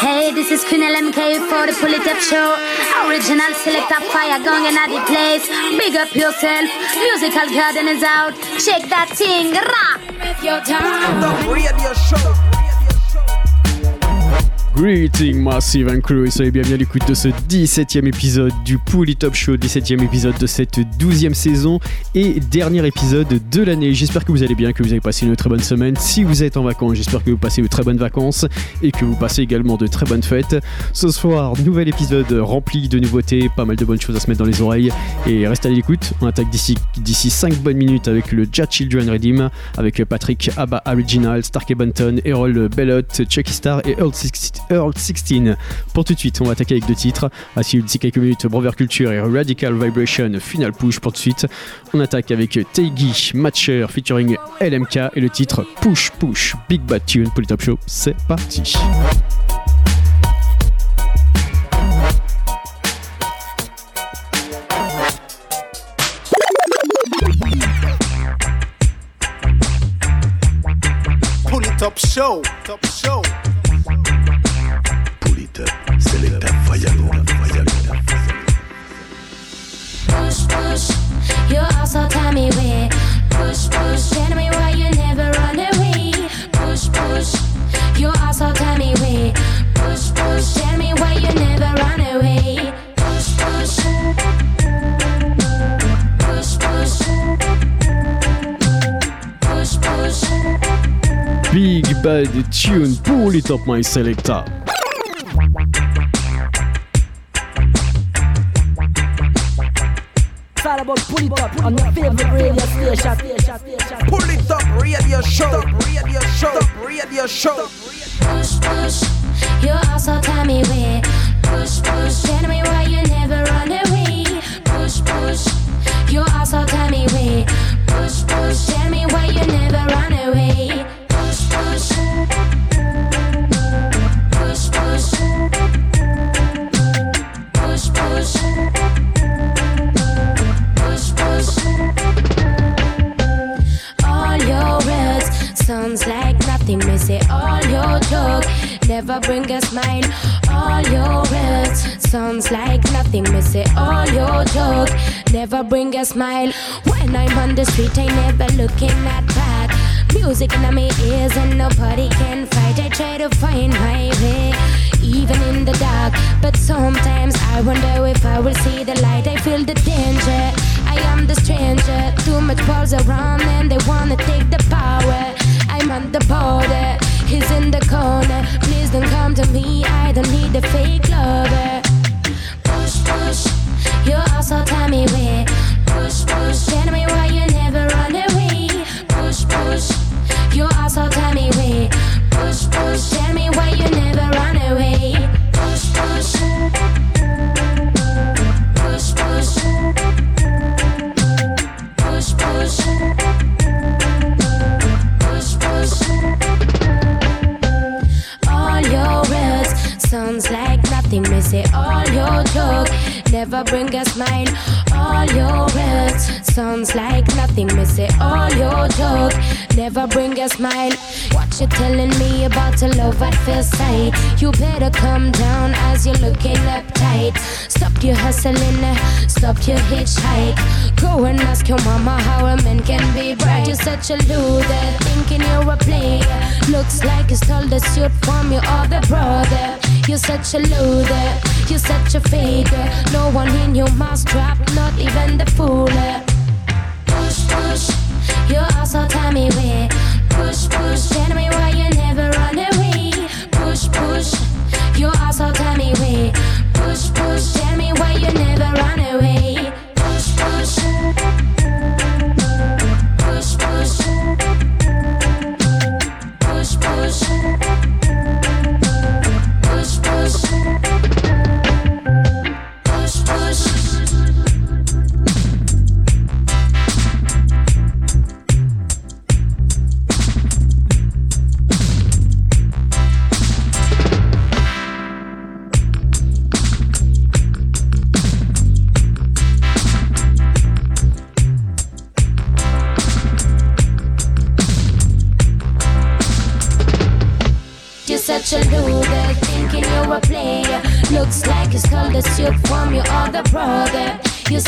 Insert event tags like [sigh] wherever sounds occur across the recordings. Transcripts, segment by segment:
Hey, this is Queen LMK for the Pull It Up Show. Original select up fire going in the place. Big up yourself. Musical garden is out. Check that thing. Rock. Your time. The radio show. Greeting Massive and Crew et soyez bienvenue à l'écoute de ce 17e épisode du Pouli Top Show, 17e épisode de cette 12e saison et dernier épisode de l'année. J'espère que vous allez bien, que vous avez passé une très bonne semaine. Si vous êtes en vacances, j'espère que vous passez de très bonnes vacances et que vous passez également de très bonnes fêtes. Ce soir, nouvel épisode rempli de nouveautés, pas mal de bonnes choses à se mettre dans les oreilles et restez à l'écoute. On attaque d'ici d'ici 5 bonnes minutes avec le Jazz Children Redeem avec Patrick Abba Original, Stark Bunton, Errol Bellot, Chucky Star et Earl 60. Earl 16. Pour tout de suite, on va attaquer avec deux titres. À d'ici quelques minutes, Brover Culture et Radical Vibration Final Push. Pour tout de suite, on attaque avec Teigi Matcher featuring LMK et le titre Push Push Big Bad Tune pour le Top Show. C'est parti. Top Show, Top Show. Selecta Fallalo, Fallalo. Push, push, you also tell me where. Push, push, tell me why you never run away. Push, push, you also tell me where. Push, push, tell me why you never run away. Push, push. Push, push. Push, push. Big Bad Tune pour les Top My Selecta. All about pull it up on your favorite radio station. Pull it up, radio show, radio show, radio show. Push, push, you also tell me where. Push, push, tell me why you never run away. Push, push, you also sounds like nothing. Me say all your talk never bring a smile. All your words sounds like nothing. Me say all your talk never bring a smile. When I'm on the street, I never looking at back. Music in my ears and nobody can fight. I try to find my way, even in the dark. But sometimes I wonder if I will see the light. I feel the danger. I am the stranger. Too much balls around and they wanna take the power. I'm on the border. He's in the corner. Please don't come to me. I don't need a fake lover. Push, push. You also tell me where. Push, push. Tell me why you never run away. Push, push. You also tell me where. Push, push. Tell me why you never run away. Push, push. Push, sounds like nothing. Me say all your talk never bring a smile. All your words sounds like nothing. Me say all your talk never bring a smile. What you telling me about a love at first sight? You better come down as you're looking uptight. Stop your hustling, stop your hitchhike. Go and ask your mama how a man can be bright. You're such a loser, thinking you're a player. Looks like you stole the suit from your other brother. You're such a loser, you're such a faker. No one in your mousetrap, not even the fool. Push, push, you also tell me where. Push, push, tell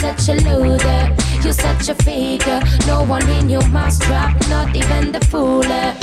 such a loser. You're such a faker. No one in your mouth trap, not even the fooler.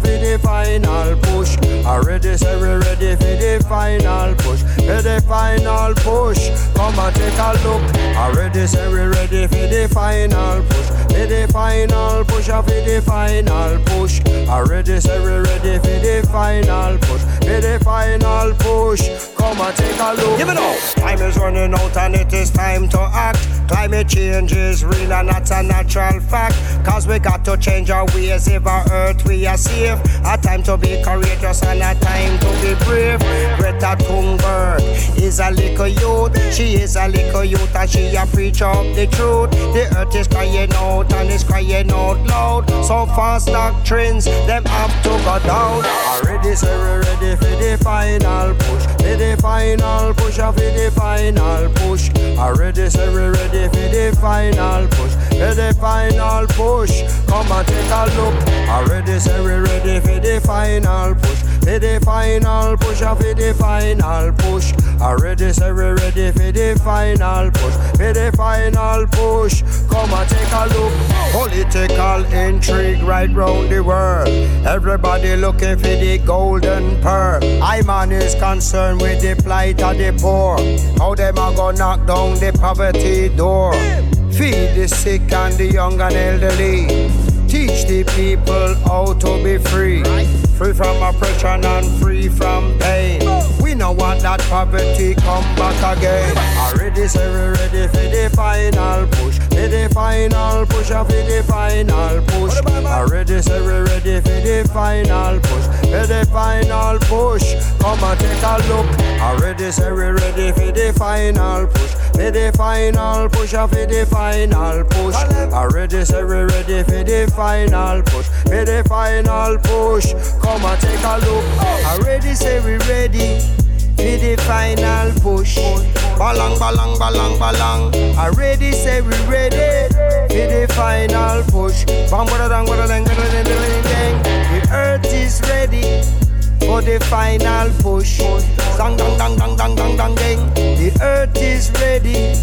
for the final push. Already say we ready for the final push. For the final push, come and take a look. Already say we ready for the final push. For the final push, for the final push. Already say we ready for the final push. For the final push, come and take a look. Give it up. Time is running out and it is time to act. Climate change is real and that's a natural fact. Cause we got to change our ways if our earth we are safe. A time to be courageous and a time to be brave. Greta Thunberg is a little youth. She is a little youth and she a preach up the truth. The earth is crying out and it's crying out loud. So fast doctrines, them have to go down. Already say we're ready for the final push. For the final push, for the final push. Already say we're ready ready for the final push, for the final push. Come and take a look. Already say we ready for the final push for the final push, a for the final push. Already say we ready for the final push, for the final push. Come and take a look. Political intrigue right round the world. Everybody looking for the golden pearl. I man is concerned with the plight of the poor. How them a go knock down the poverty door? Feed the sick and the young and elderly. Teach the people how to be free. Free from oppression and free from pain. We know what that poverty come back again. Already say we ready for the final push. For the final push, for the final push. Already say we ready for the final push. For the final push. Come and take a look. Already say we ready for the final push. For the final push, for the final push. Already say we ready for the final push. For the final push. Come and take a look. Already say we ready for the final push. Balang, balang, balang, balang. Already say we ready for the final push. Bang, bada, dang, bada, dang, bada, dang, bada, dang. The earth is ready for the final push. Dang, dang, dang, dang, dang, dang, dang, dang. The earth is ready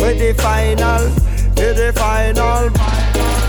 for the final, for the final. I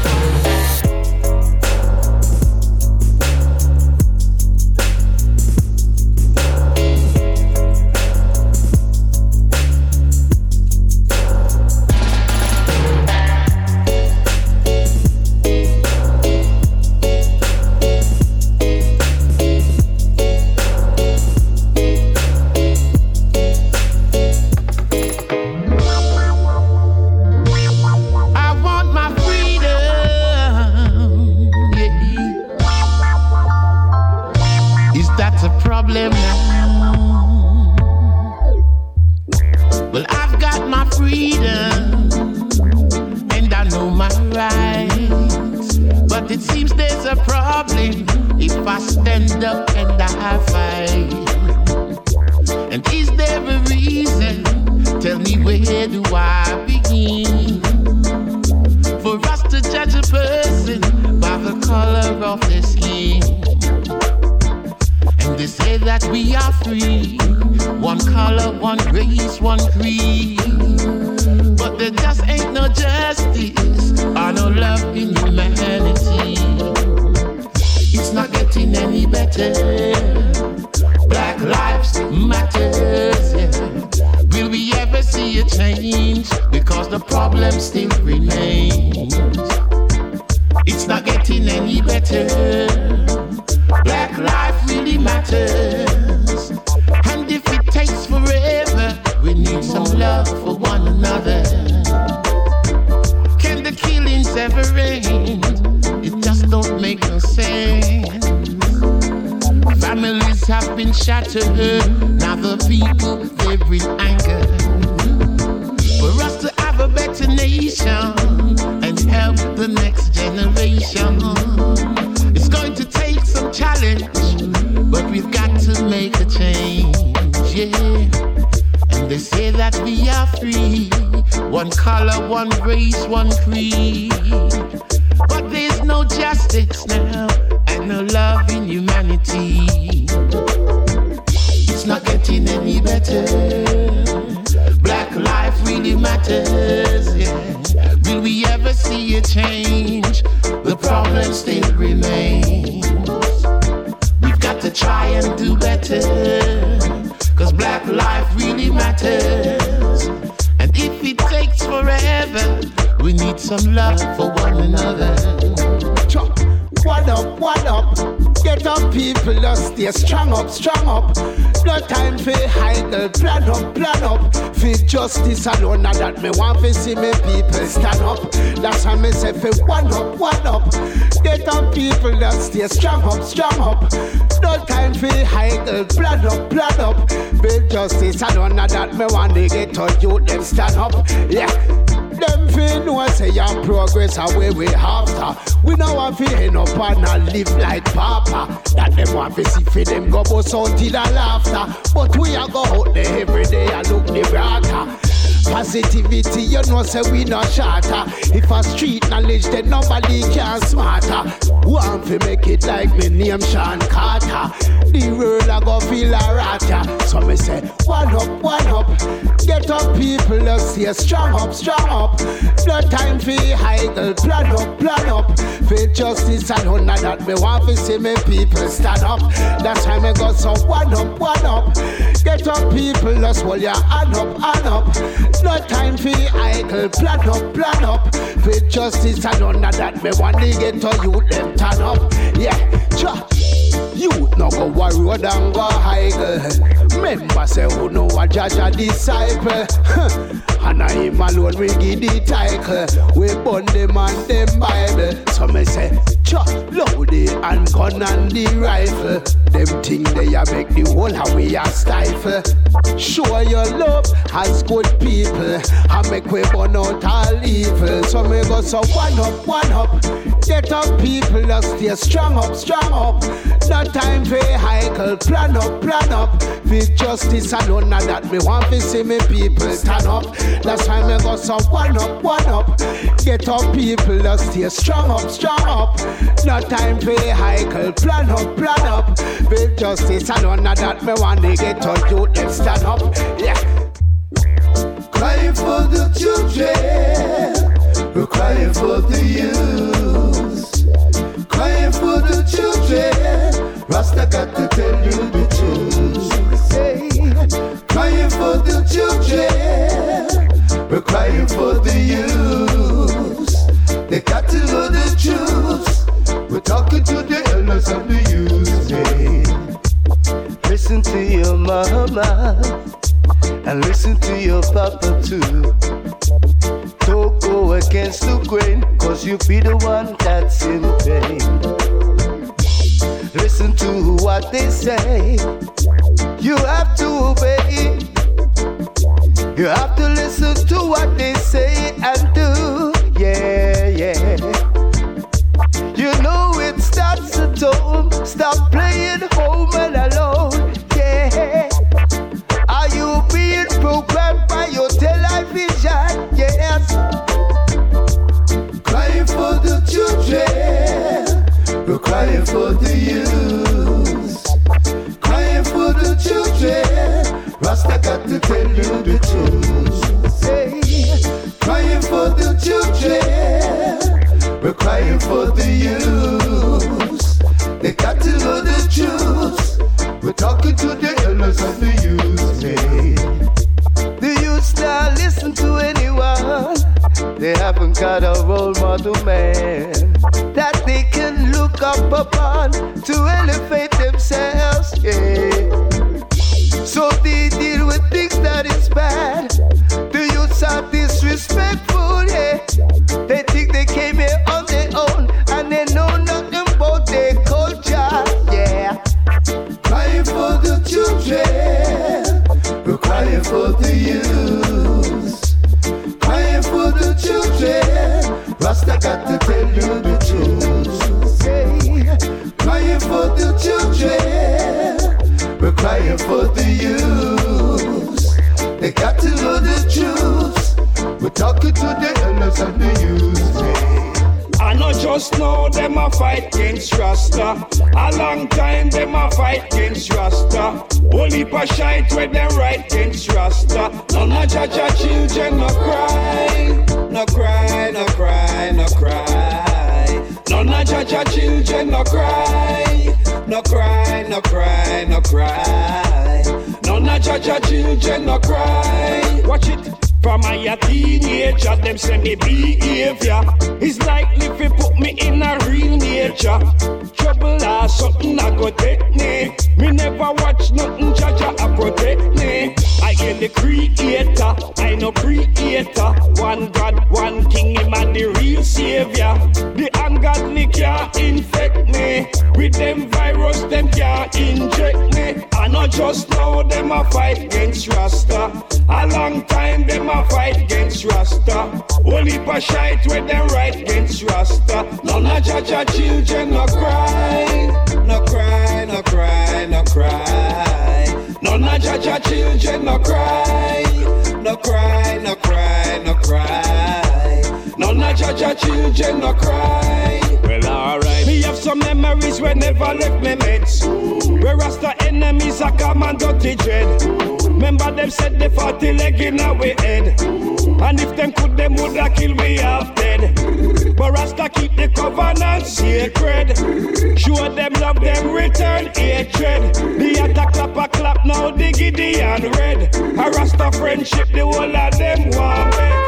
a problem if I stand up and I fight. And is there a reason? Tell me where do I begin? For us to judge a person by the color of their skin. And they say that we are free. One color, one race, one creed. But there just ain't no justice or no love in humanity. Getting any better. Black lives matters. Yeah. Will we ever see a change? Because the problem still remains. It's not getting any better. Black life really matters. And if it takes forever, we need some love for Families have been shattered. Now the people they're in anger. For us to have a better nation and help the next generation. It's going to take some challenge, but we've got to make a change. Yeah. And they say that we are free. One color, one race, one creed. But there's no justice now and no love change? The problem still remains. We've got to try and do better. Cause black life really matters. And if it takes forever, we need some love for one another. Up, what up? Get up, people, just stay strong up, strong up. No time for idle, plan up, plan up. For justice alone, now that me want to see me people stand up. That's why me say for one up, one up. Get up, people, just stay strong up, strong up. No time for idle, plan up, plan up. For justice alone, now that me want to get to you, them stand up. Yeah. Them fi know say your progress away we after. We know want fi end up and a live like Papa. That them want fi see fi them go bust till a laughter. But we a go out there every day and look the brighter. Positivity, you know, say we not shatter. If a street knowledge, then nobody can smarter. Want to make it like me name Sean Carter. The world a go feel a rata. So me say, one up, one up. Get up, people, let's stay strong up, strong up. No time for idle, plan up, plan up. For justice and honor that me want to see me people stand up. That's why me go so one up, one up. Get up, people, let's hold your hand up, hand up. No time for idle, plan up, plan up. For justice and honor that me want to get to you, them turn up. Yeah, sure. Youth no go road and go idle. Member say who know a judge a disciple. And I him alone we give the title. We burn them and them Bible. So me say, cha, loud the handgun and the rifle. Them thing they a make the whole how we a stifle. Show your love as good people. I make we burn out all evil. So me go so one up, one up. Get up people, just stay strong up, strong up. No time for hycle, plan up, plan up. With justice alone, now that me want to see me people stand up. That's time me go so one up, one up. Get up people, just stay strong up, strong up. No time for hycle, plan up, plan up. With justice alone, now that me want to get on you, let's stand up. Yeah. Crying for the children, we're crying for the youth. Crying for the children, Rasta got to tell you the truth. Crying for the children, we're crying for the youth. They got to know the truth. We're talking to the elders of the youth. Listen to your mama and listen to your papa too. Don't go against the grain, cause you be the one that's in pain. Listen to what they say, you have to obey. You have to listen to what they say and do, yeah, yeah. You know it starts at home, stop playing home and alone, yeah. Are you being programmed by your television? Yes. Crying for the children, we're crying for the youth. Rasta got to tell you the truth. Say, crying for the children, we're crying for the youth. They got to know the truth. We're talking to the elders of the youth. Say, the youth now listen to anyone. They haven't got a role model man that they can look up upon to elevate themselves. Yeah. So they deal with things that is bad. The youths are disrespectful, yeah. They think they came here on their own and they know nothing about their culture, yeah. Crying for the children, we're crying for the youth. Crying for the children, Rasta got to tell you the truth. Say, crying for the children, we're crying for the to the truth. We're talking to the elders and the youth. I know just know them a fight against Rasta. A long time them a fight against Rasta. Only a shite when them right against Rasta. None of Jah Jah children no cry, no cry, no cry, no cry. None of Jah Jah children no cry, no cry, no cry, no cry. None of Jah Jah children no cry. Watch it. From my teenager, them say me behavior is likely fi put me in a real nature. Trouble or something I go take me. Me never watch nothing, Jah Jah a protect me. I am the creator, I no creator. One God, one King, him a the real savior. The ungodly can't infect me. With them virus, them can't inject me. I not just know them a fight against Rasta. A long time them a fight against Rasta. Only a shite when them right against Rasta. None of Jah Jah children no cry, no cry, no cry, no cry. None of Jah Jah children no cry, no cry, no cry, no cry. None of Jaja children no cry. Well, alright. Me have some memories where never left me mates. Where Rasta enemies are come and dirty dread. Remember them said the leg in our head. And if them could, them woulda kill me half dead. But Rasta keep the covenant sacred. Show them love, them return hatred. The attack clap a clap now, the Gideon red. A Rasta friendship, the whole of them want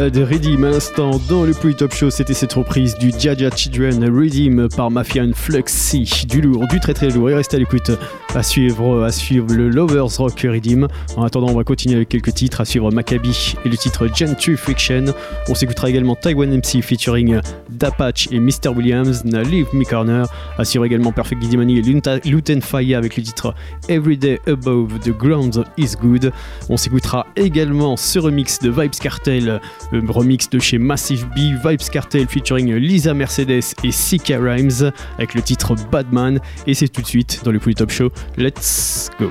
Bad Redeem à l'instant dans le Poly Top Show. C'était cette reprise du Jaja Children Redeem par Mafia Fluxy. Du lourd, du très très lourd. Et restez à l'écoute à suivre, à suivre le Lovers Rock Redeem. En attendant, on va continuer avec quelques titres. À suivre Maccabi et le titre Gentry Friction. On s'écoutera également Taiwan MC featuring Dapatch et Mr. Williams, Na Leave Me Corner. À suivre également Perfect Gidimani et Luten avec le titre Everyday Above the Ground is Good. On s'écoutera également ce remix de Vibes Cartel, remix de chez Massive B, Vibes Cartel featuring Lisa Mercedes et Sika Rhymes avec le titre Badman. Et c'est tout de suite dans le Poly Top Show. Let's go!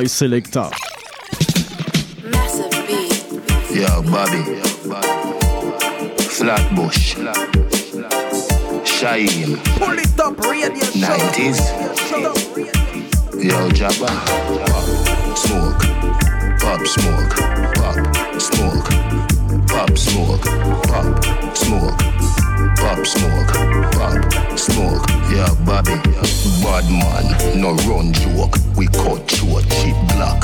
My selector. Yo, Bobby. Flatbush. Shine. Pull it up, radio 90s. Yo, Jabba. Smoke. Pop, smoke. Pop, smoke. Pop, smoke. Pop, smoke. Pop, smoke. Pop, smoke. Yeah, Bobby. Bad man, no run joke. We cut short, cheap black,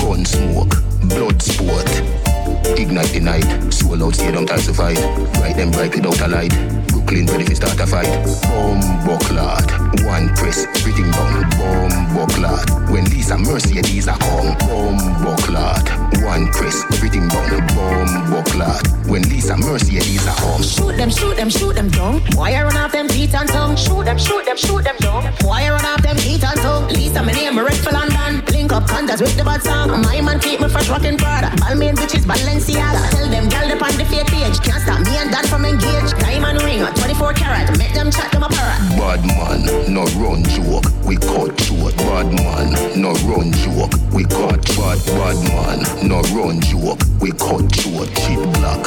gun smoke, blood sport. Ignite the night, soul out, time to fight. Right them right without a light. Brooklyn ready to start a fight. Bomb bucklat, one press, everything down. Bomb bucklat. When Lisa Mercedes are come. Bomb bucklat, one press, everything down. Bomb bucklat. When Lisa Mercedes are come. Shoot them, shoot them, shoot them down. Why run off them teeth and tongue? Shoot them, shoot them, shoot them down. Why run off them teeth and tongue? Lisa, my name, red for London. Link up condas with the bad song. My man keep me fresh rocking Prada. Balmain bitches, Balenciaga. Tell them, gal, up on the fake page. Can't stop me and that from engage. Diamond ring, 24 carat. Make them chat, them a parrot. Bad man, no run joke. We cut short. Bad man, no run joke. We cut bad. Bad man, no run joke. We cut short. Cheap black,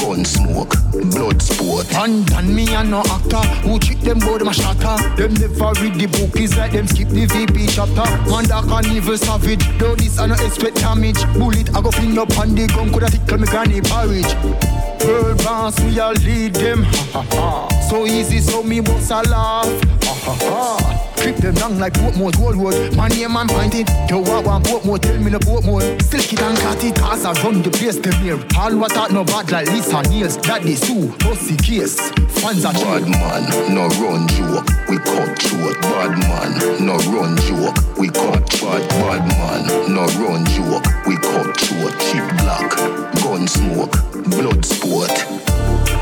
gun smoke, blood sport. And done me and no actor who trick them bout them a shatter. Them never read the book, is like them skip the VP chapter. Man that can evil savage, though this I no expect damage. Bullet I go fling up on the gun, coulda tickle me granny porridge. Girl boss, me a lead them. [laughs] So easy, so me bust a laugh. Ha ha ha. Clip them down like Portmore, Goldwood. My name and point it. Yo, I want Portmore, tell me the Portmore. Silk it and cut it, cause I run the place them here. All what out no bad like Lisa Niels. Daddy Sue, Bossy Case. Fans are Bad man, no run joke. We cut short. Bad man, no run joke. We cut bad. Bad man, no run joke. We cut short. Cheap black, gun smoke, blood sport.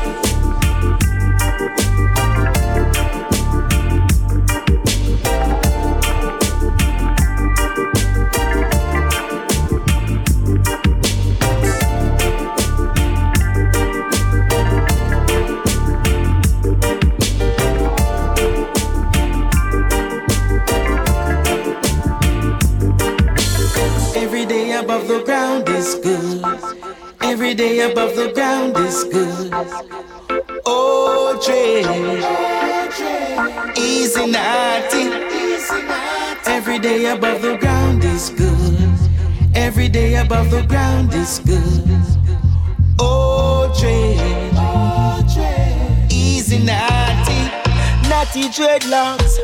Above the ground is good. Every day above the ground is good. Oh, Dre, easy naughty. Every day above the ground is good. Every day above the ground is good. Oh, Dre, easy naughty. Naughty dreadlocks.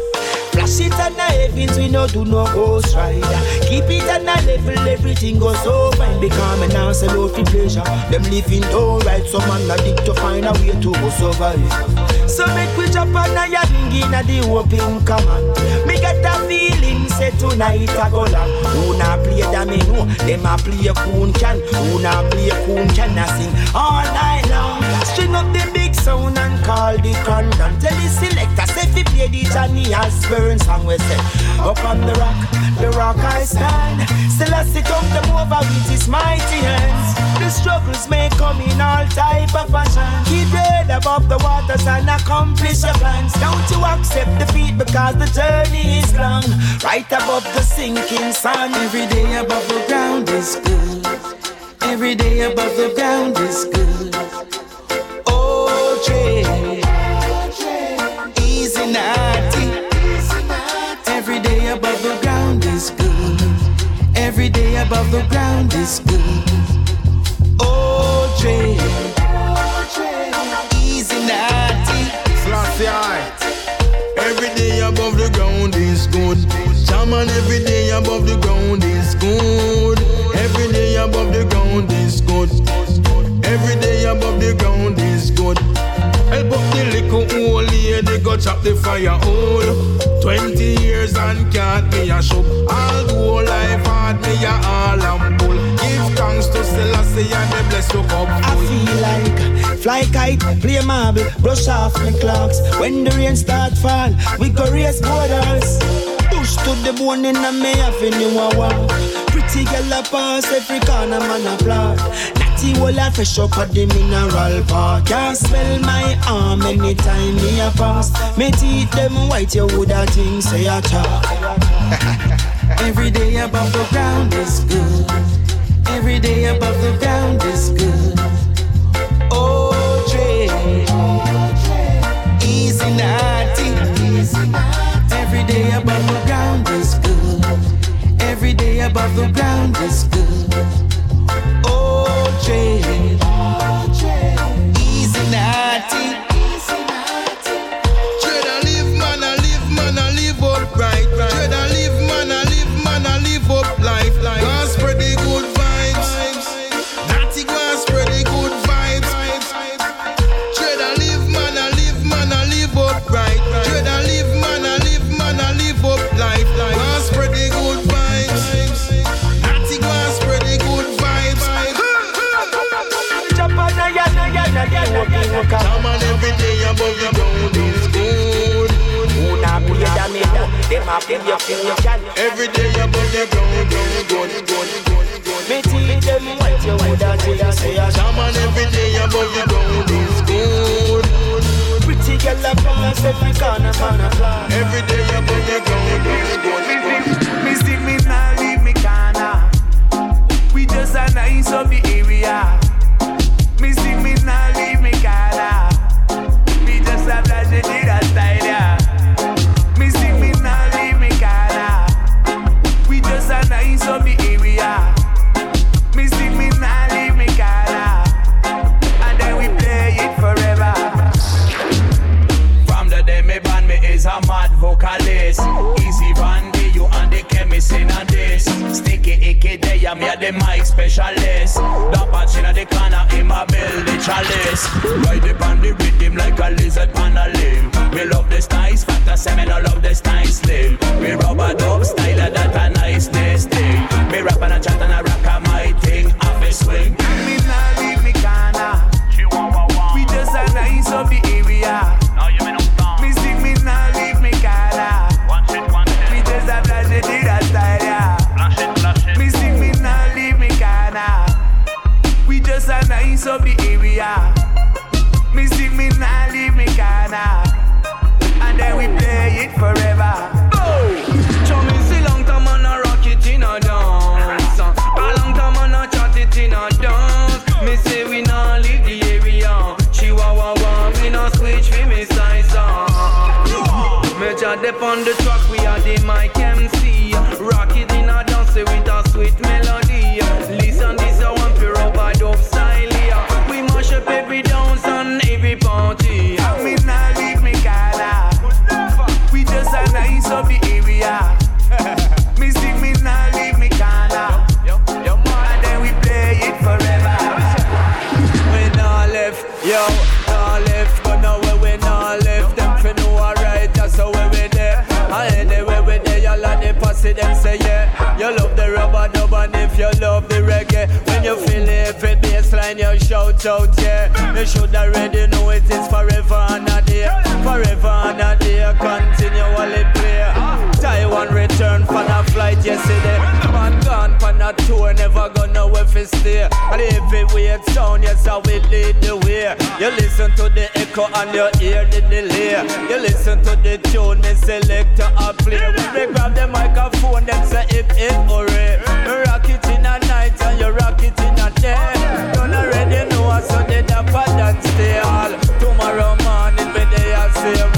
Flash it on the heavens, we no do no ghost rider. Keep it on the level, everything goes so fine. Because me now sell out for pleasure. Them living don't right, so man addict to find a way to go survive. So make we jump on a yarding in a the open command. Me get a feeling, say tonight I go long. Who na play that me know, them a play coon can. Who na play coon can, I sing all night long. String up the big sound and call the condom. Tell the selector, say fi play the Johnny Osbourne song we say. Up on the rock, the rock I stand. Still I sit up them over with his mighty hands. The struggles may come in all type of fashion. Keep head above the waters and accomplish your plans. Don't you accept defeat because the journey is long. Right above the sinking sun. Every day above the ground is good. Every day above the ground is good. Shaman, every day above the ground is good. Every day above the ground is good. Every day above the ground is good. Help up the little old lady, go chop the fire hole. Twenty years and can't be a show. All do life hard, me a all and bull. Give thanks to Selassie and the bless look up. I feel like fly kite, play marble, brush off my clocks. When the rain start fall, we go race borders. To the bone in a me avenue a walk. Pretty girl a pass every corner man applaud. Natty will a fresh up at the mineral park. Can't smell my arm anytime me a pass. Me teeth them white, you woulda think say I talk. [laughs] Every day above the ground is good. Every day above the ground is good. Oh, Dre, easy naughty. Every day above the ground above the ground. Is Every day above the ground is good, good, good, good. Me teeth them white, you woulda think say I Come on every day above the ground is good. Pretty girl a pass every corner man a fly. Every day above the ground is good, good. Me see me now leave me corner. We just a nice of the area. The mic specialist. The patch in the corner, in my build the chalice. Ride the band the rhythm like a lizard on a limb. Me love the styles, fantasy, me no love the style slim. Me rubber dub style, that a nice thing. Me rap and a chat and a on the truck, we are the mic MC. Bassline, you shout out yeah. You should already know it is forever and a day, forever and a day, continually play. Taiwan return from a flight yesterday. Man gone from a tour, never gonna where fi stay. And if it weird sound, yes I will lead the way. You listen to the echo and you hear the delay. You listen to the tune, me select a play. When they grab the microphone, them say hip hip hooray. Rock it in a night and you rock it in a day. You already know so they dapper than stay there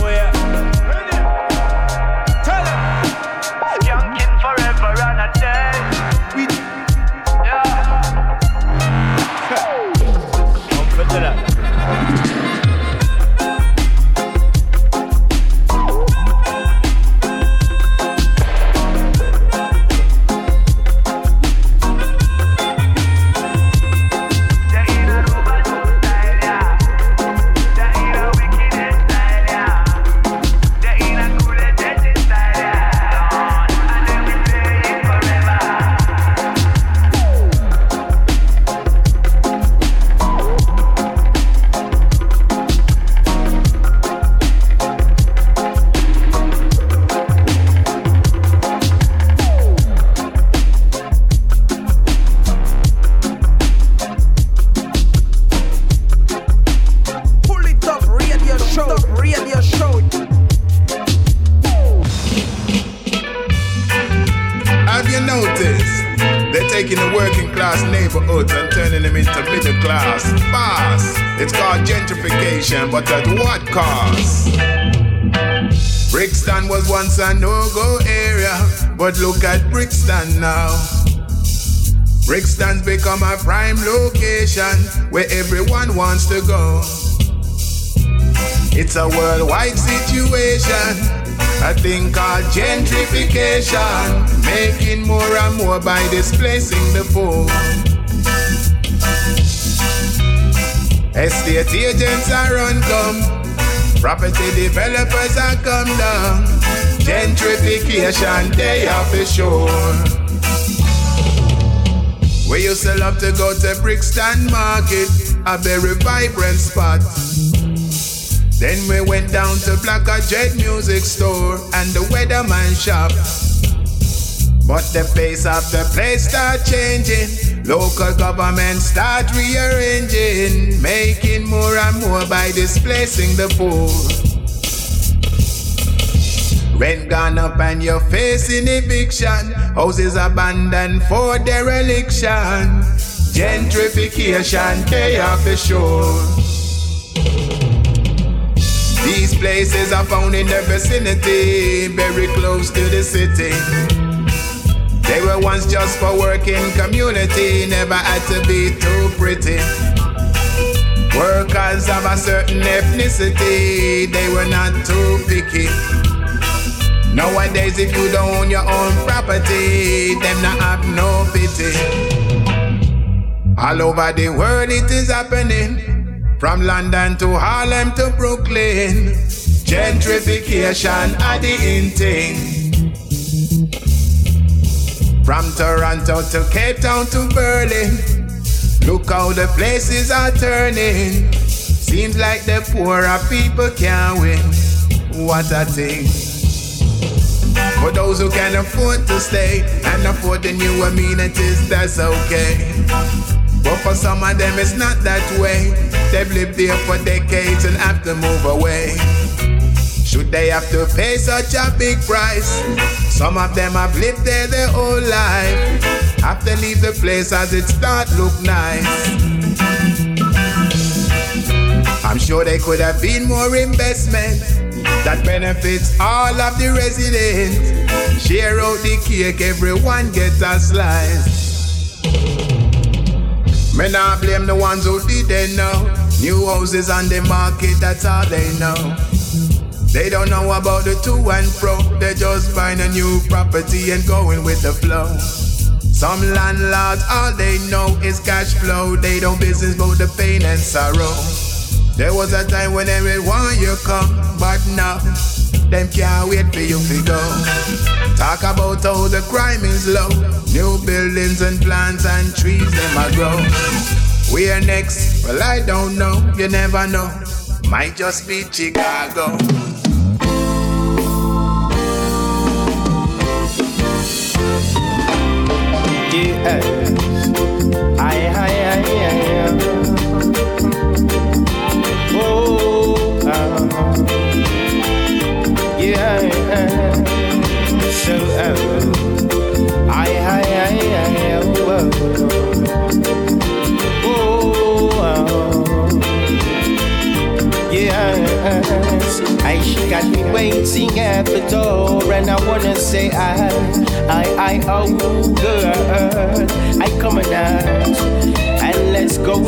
but look at Brixton now. Brixton's become a prime location where everyone wants to go. It's a worldwide situation. A thing called gentrification, making more and more by displacing the poor. Estate agents are on come, property developers are come down. Gentrification, they are for sure. We used to love to go to Brixton Market, a very vibrant spot. Then we went down to Blacker Dread Music Store and the Weatherman shop. But the face of the place start changing. Local government start rearranging, making more and more by displacing the poor. Rent gone up and you're facing eviction. Houses abandoned for dereliction. Gentrification, are for sure. These places are found in the vicinity, very close to the city. They were once just for working community, never had to be too pretty. Workers of a certain ethnicity, they were not too picky. Nowadays, if you don't own your own property, them not have no pity. All over the world, it is happening. From London to Harlem to Brooklyn, gentrification are the in thing. From Toronto to Cape Town to Berlin, look how the places are turning. Seems like the poorer people can't win. What a thing. For those who can afford to stay and afford the new amenities, that's okay. But for some of them, it's not that way. They've lived there for decades and have to move away. Should they have to pay such a big price? Some of them have lived there their whole life. Have to leave the place as it start look nice. I'm sure there could have been more investment that benefits all of the residents. Share out the cake, everyone get a slice. Me not blame the ones who didn't know. New houses on the market, that's all they know. They don't know about the to and fro. They just find a new property and going with the flow. Some landlords, all they know is cash flow. They don't business about the pain and sorrow. There was a time when everyone you come, but now them can't wait for you to go. Talk about how the crime is low. New buildings and plants and trees, them a grow. Where next? Well, I don't know. You never know. Might just be Chicago. Yeah. I wanna say I, I, oh girl, I come and and let's go.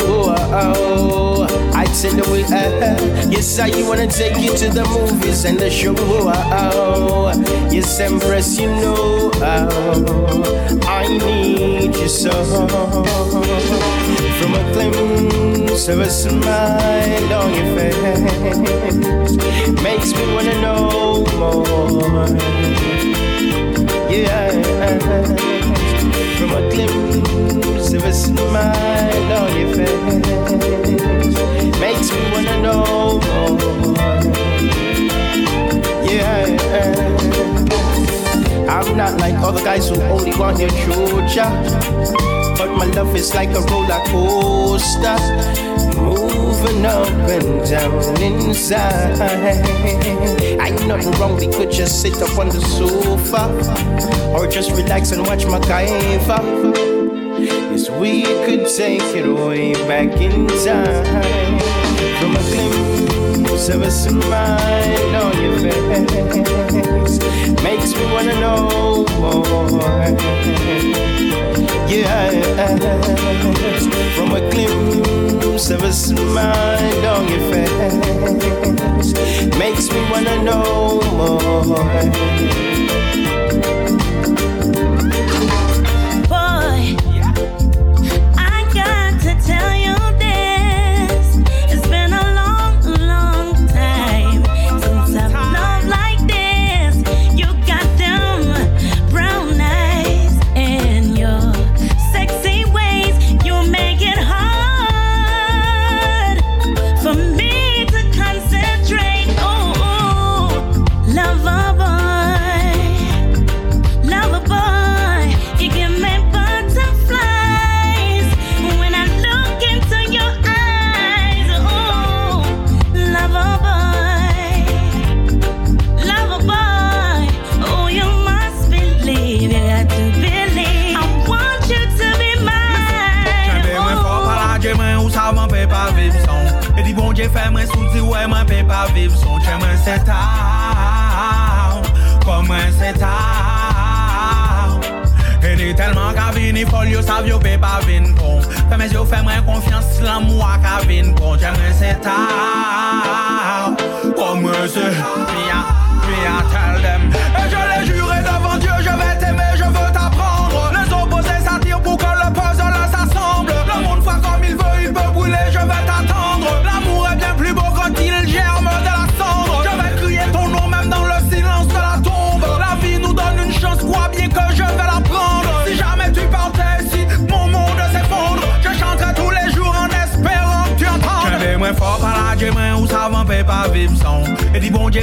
I send away. Uh, yes, I wanna take you to the movies and the show. Oh, yes, Empress, you know, oh, I need you so. From a glimpse of a smile on your face makes me wanna know more. Yeah, from a glimpse of a smile on your face makes me wanna know more. Yeah. I'm not like other guys who only want your future. But my love is like a roller coaster, moving up and down inside. Ain't nothing wrong, we could just sit up on the sofa or just relax and watch MacGyver. Yes, we could take it way back in time from a glimpse of a smile on your face makes me wanna know more. Yeah, from a glimpse of a smile on your face makes me wanna know more. Pa viv son Chè mwen se taw, kom mwen se taw E ni telman ka vini fol yo sav yo pe pa vin kon Fè mwen yo fè mwen konfians lan mwa ka vin kon Chè mwen se taw, kom mwen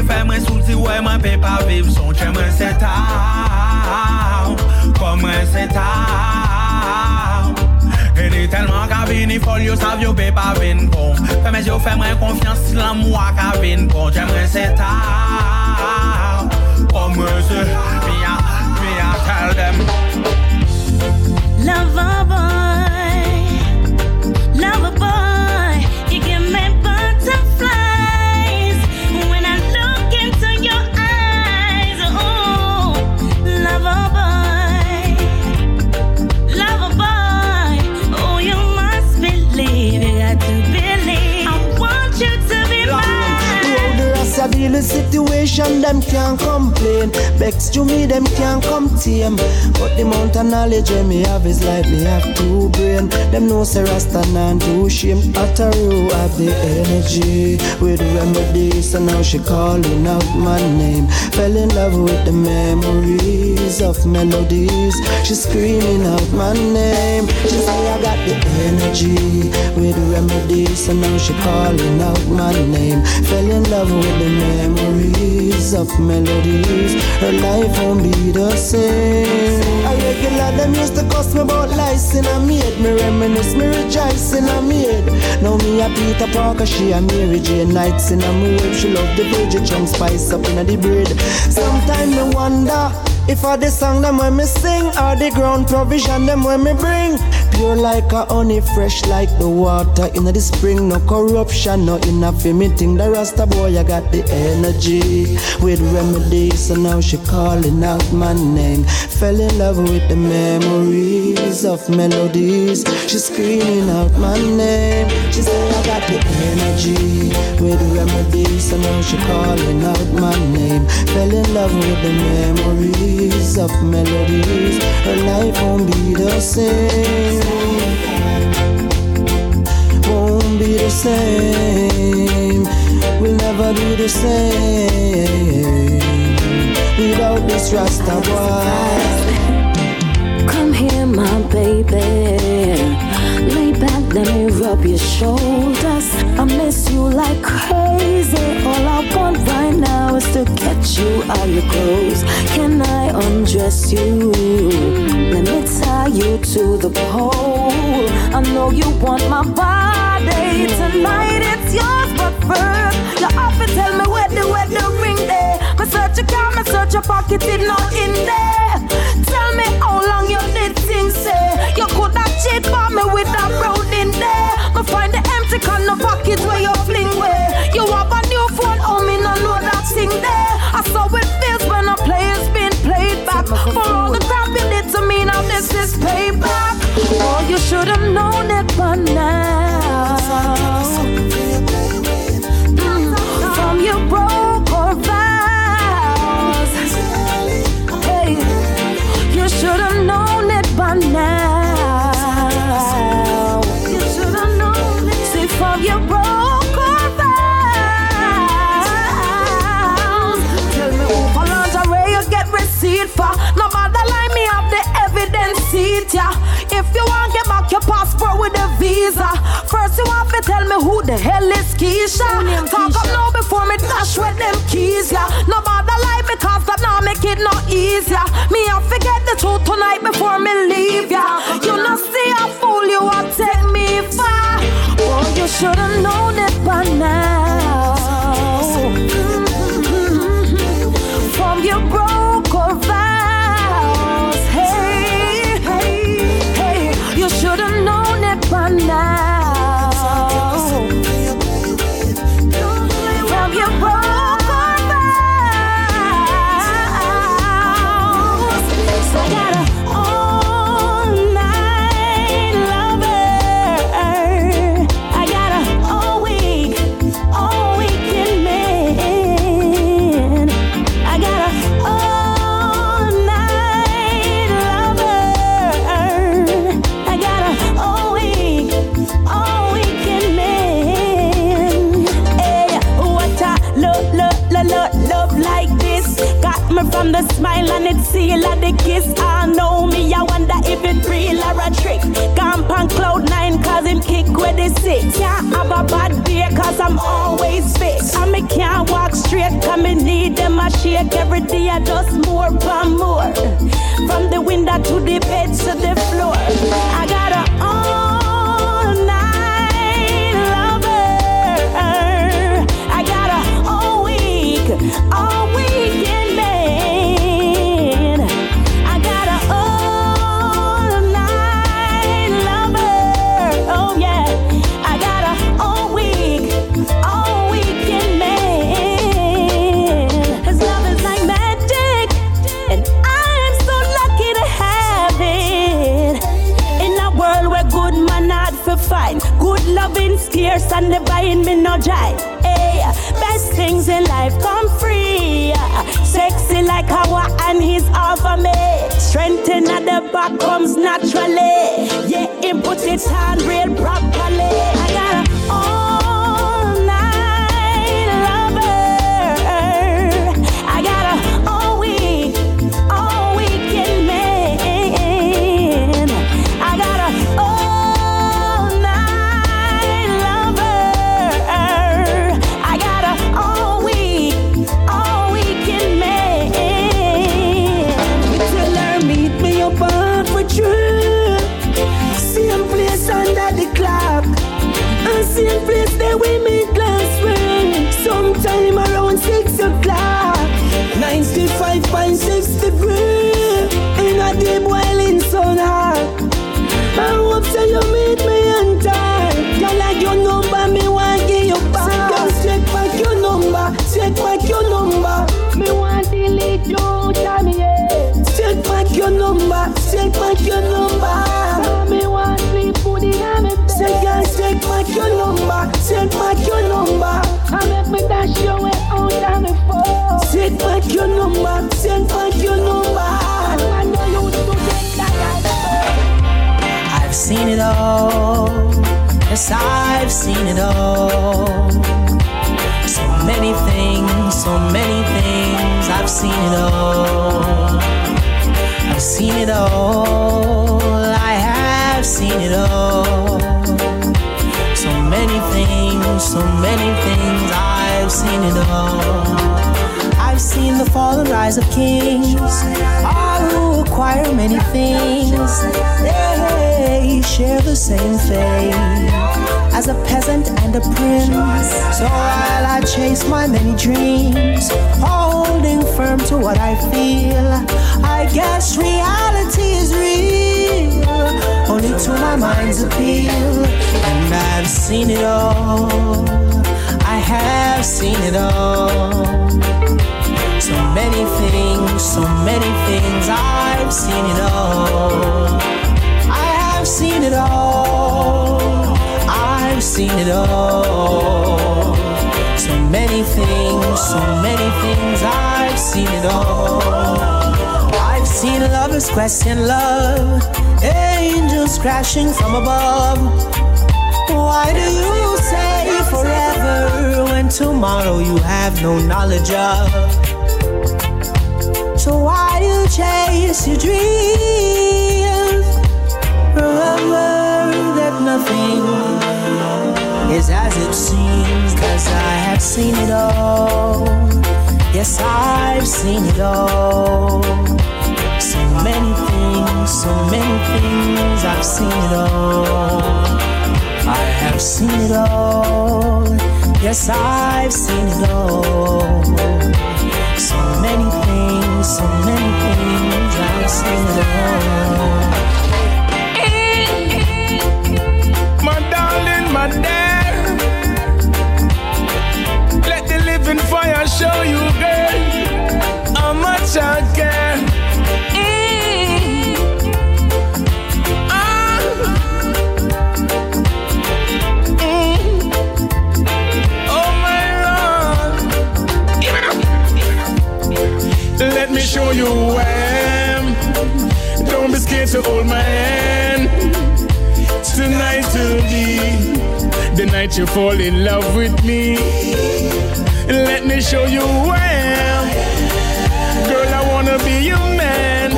Dieu, fais moins sous ouais, moi, peut pas vivre sans J'aime moins c'est tard, comme moi c'est tard. E di telman ka vini fol yo sav yo pe pa vin kon Fè mes yo fè mwen konfians lan mwa ka vin kon J'aimerais se taw, kom mwen se Mia, mia tell them. Lover boy, me situation, them can't complain. Bex to me, them can't come tame. But the amount of knowledge me have is like me have two brain. Them know say Rasta and do shame. Ataru have the energy with remedies, so now she calling out my name. Fell in love with the memories of melodies. She screaming out my name. She say I got the energy with remedies, so now she calling out my name. Fell in love with the memories of melodies. Her life won't be the same. I regular them used to cuss me about lies in a maid. Me reminisce, me rejoice in a maid. Now me a Peter Parker, she a Mary Jane. Nights in a mood, she love the veggie chunk spice up in the bread. Sometimes me wonder. If I the song them when me sing, or the ground provision them when me bring. Pure like a honey, fresh like the water in the spring. No corruption, no enough for me think the Rasta boy I got the energy with remedies. So now she calling out my name. Fell in love with the memories of melodies. She screaming out my name. She said, I got the energy with remedies. So now she calling out my name. Fell in love with the memories of melodies. Her life won't be the same. Won't be the same. We'll never be the same without this Rasta boy. Come here, my baby. Let me rub your shoulders. I miss you like crazy. All I want right now is to get you out your clothes. Can I undress you? Let me tie you to the pole. I know you want my body tonight. It's yours, but first you have to tell me where the where the ring there. Me search car, me search your pocket, it not in there. Tell me how long you did things say. You could cheat for me with that road in there. Me find the empty can of pocket where you fling where. You have a new phone, oh me no know that thing there. With a visa, first you have to tell me who the hell is Keisha. Talk up now before me dash with them keys, yeah. Nobody like me cause that now make it no easier. Me I forget the truth tonight before me leave, yeah. You know see how fool you are take me far. Oh, you should've known it by now. Seal of the kiss. I know me, I wonder if it real or a trick. Camp on cloud nine, cause him kick with the six. Can't have a bad day, cause I'm always fixed. And me can't walk straight, cause me need them a shake every day. I just more and more. From the window to the bed to the floor. I got and me no jive. Hey, best things in life come free. Sexy like Hawa and he's all for me. Strength in the back comes naturally. Yeah, him put it on real properly. I got Yes, I've seen it all. So many things, so many things. I've seen it all. I've seen it all. I have seen it all. So many things, so many things. I've seen it all. I've seen the fall and rise of kings, all who acquire many things. They share the same fate as a peasant and a prince. So while I chase my many dreams, holding firm to what I feel, I guess reality is real, only to my mind's appeal. And I've seen it all. I have seen it all. So many things, so many things, I've seen it all. Seen it all. I've seen it all. So many things, so many things, I've seen it all. I've seen lovers question love, angels crashing from above. Why do you say forever when tomorrow you have no knowledge of? So why do you chase your dreams? Remember that nothing is as it seems, cause I have seen it all. Yes, I've seen it all. So many things, so many things, I've seen it all. I have seen it all. Yes, I've seen it all. So many things, so many things, I've seen it all. Let the living fire show you, girl, you fall in love with me. Let me show you who. Girl, I wanna be your man.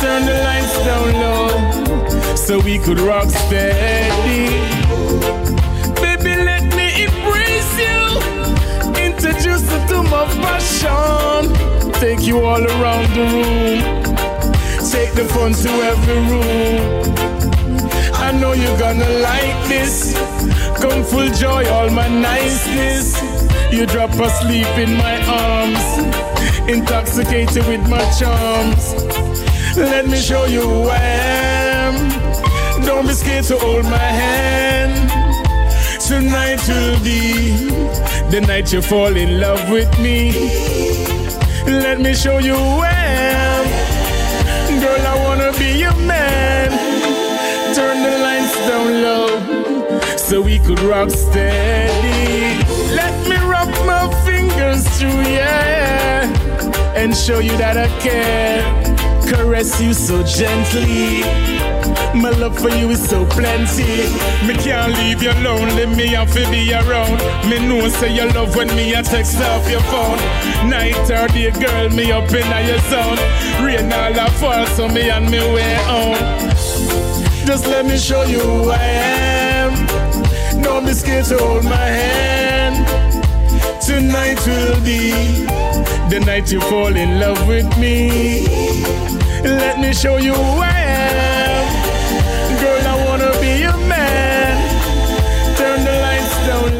Turn the lights down low so we could rock steady. Baby, let me embrace you. Introduce you to my passion. Take you all around the room. Take the fun to every room. I know you're gonna like this. Come full joy, all my niceness. You drop asleep in my arms, intoxicated with my charms. Let me show you who I am. Don't be scared to hold my hand. Tonight will be the night you fall in love with me. Let me show you who could rock steady. Let me rub my fingers through yeah, and show you that I care. Caress you so gently. My love for you is so plenty. Me can't leave you lonely, me have to be around. Me know say you love when me a text off your phone. Night or day, girl, me up in your zone. Rain all a fall, so me and me way home. Just let me show you who I am. To hold my hand. Tonight will be the night you fall in love with me. Let me show you who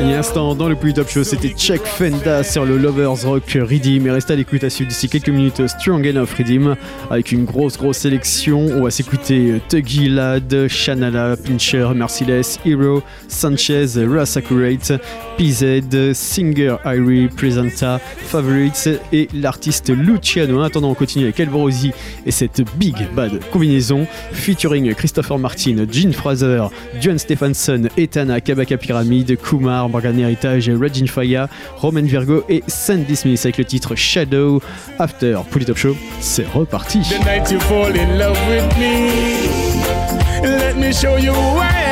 Et instant dans le plus top show, c'était Check Fenda sur le Lovers Rock Redeem. Et restez à l'écoute à suivre d'ici quelques minutes Strong Enough Redeem avec une grosse grosse sélection. On va s'écouter Tuggy Lad, Shanala, Pincher, Merciless, Hero, Sanchez, Russ Accurate, PZ, Singer Irie, Presenta, Favorites et l'artiste Luciano. En attendant, on continue avec Elvorosi et cette Big Bad combinaison featuring Christopher Martin, Gene Fraser, Duane Stephenson, Etana, Kabaka Pyramid, Kumar, Morgan Heritage, Regine Faya, Roman Virgo et Sandy Smith avec le titre Shadow. After Pouli Top Show, c'est reparti. The night you fall in love with me. Let me show you who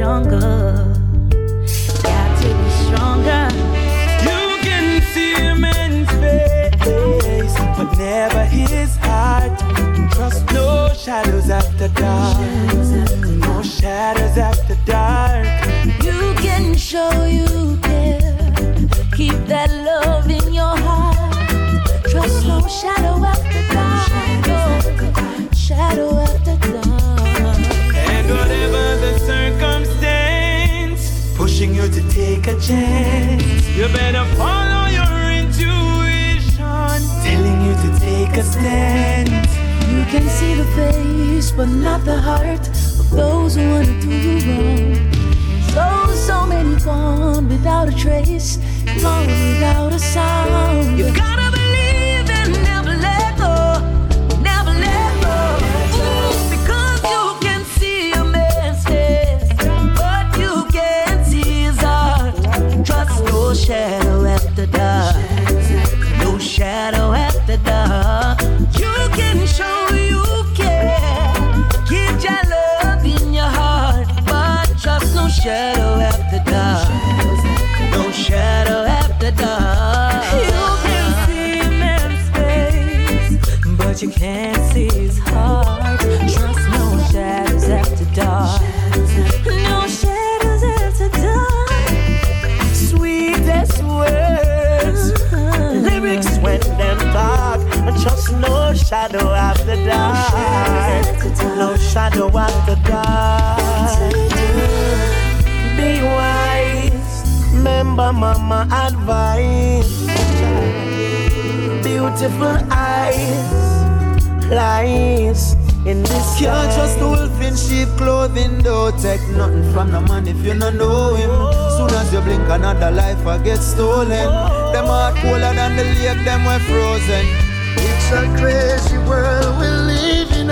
jungle. Got to be stronger. You can see a man's face, but never his heart. Trust no shadows after dark. No shadows after dark. You can show you care. Keep that love in your heart. Trust no shadow after dark. No shadow after dark. Pushing you to take a chance. You better follow your intuition, telling you to take a stand. You can see the face, but not the heart of those who want to do you wrong. So, so many gone without a trace, gone without a sound. You gotta shadow No shadow after dark. Be wise, remember mama advice. Beautiful eyes, lies in this Can't trust the wolf in sheep clothing. Don't take nothing from the man if you don't know him. Soon as you blink, another life I get stolen. Them heart colder than the lake, them were frozen. It's a crazy world we live in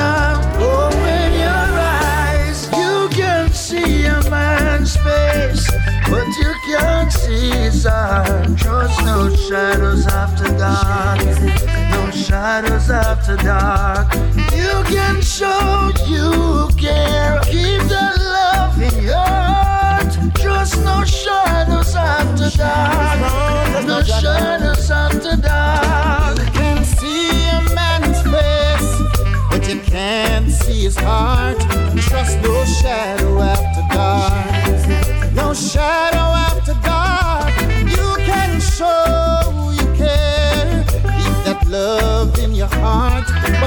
see. Trust no shadows after dark, no shadows after dark. You can show you care, keep the love in your heart. Trust no shadows after dark, no shadows after dark. You can see a man's face, but you can't see his heart. Trust no shadow after dark, no shadow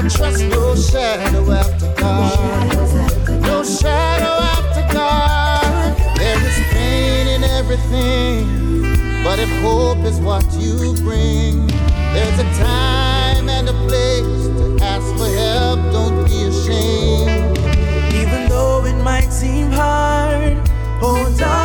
but trust no shadow after dark, no shadow after dark. There is pain in everything, but if hope is what you bring, There's a time and a place to ask for help. Don't be ashamed. Even though it might seem hard, hold on,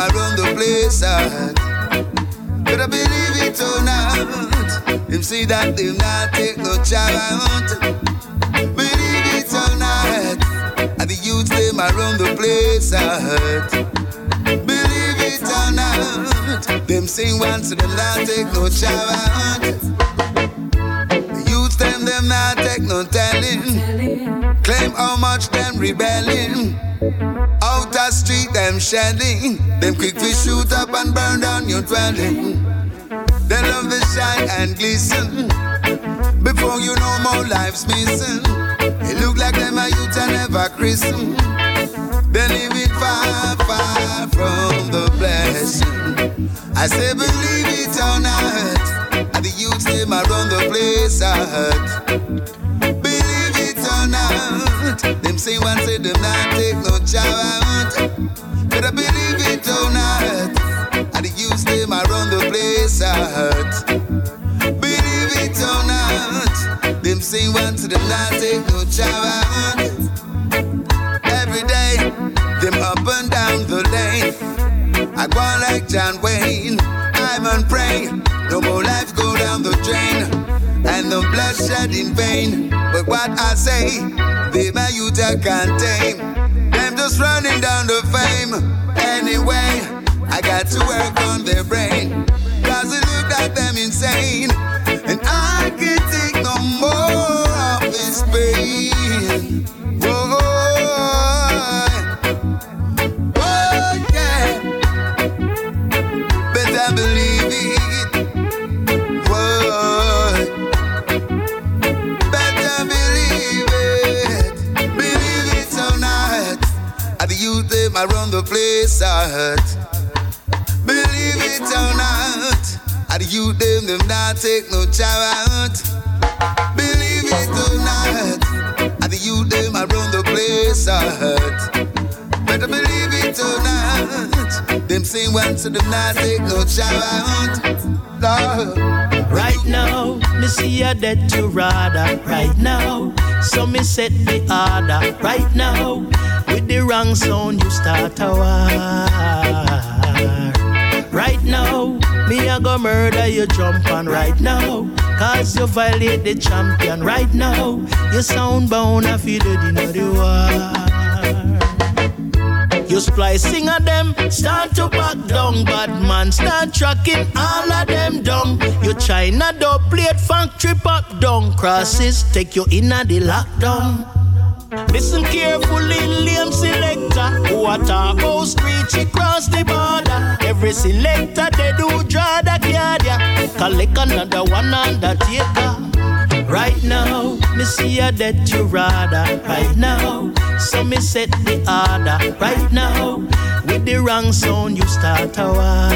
I run the place out. But I believe it or not, them say that them not take no out. Believe it or not, I the youth them I run the place out. Believe it or not, them say once them not take no out. The youth them them not take no telling. Claim how much them rebelling. Street them shedding. Them quick to shoot up and burn down your dwelling. They love the shine and glisten. Before you know more lives missing. It look like them a youth and never christen. They live it far, far from the blessing. I say believe it or not. And the youth them around the place out. Say one say them not take no out. But I believe it or not. The youth them around the place out. Believe it or not. Them say one say them not take no out. Every day, them up and down the lane. I go like John Wayne. I'm on pray. No more life go down the drain. No bloodshed in vain. But what I say, my youth I can't tame. Them just running down the fame. Anyway, I got to work on their brain. Cause it look like them insane. And I can't take no more of this pain. Youth them I run the place I out. Believe it or not. I the youth them them not take no job out. Believe it or not. I the youth them I run the place out. Better believe it or not. Them say once to them not take no job out. Right now, me see a dead to rather. Right now, so me set the order. Right now, with the wrong sound you start a war. Right now, me a go murder you jump on. Right now, cause you violate the champion. Right now, you sound bound I feel it in the war. You splicing of them, start to back down. Bad man, start tracking all of them down. You China dub plate factory pop down. Crosses take you in the lockdown. Listen carefully, lame selector. What about street across the border? Every selector they do draw the card, yeah. Collect another one undertaker. Right now, me see a dead you rather. Right now, so me set the order. Right now, with the wrong sound you start a war.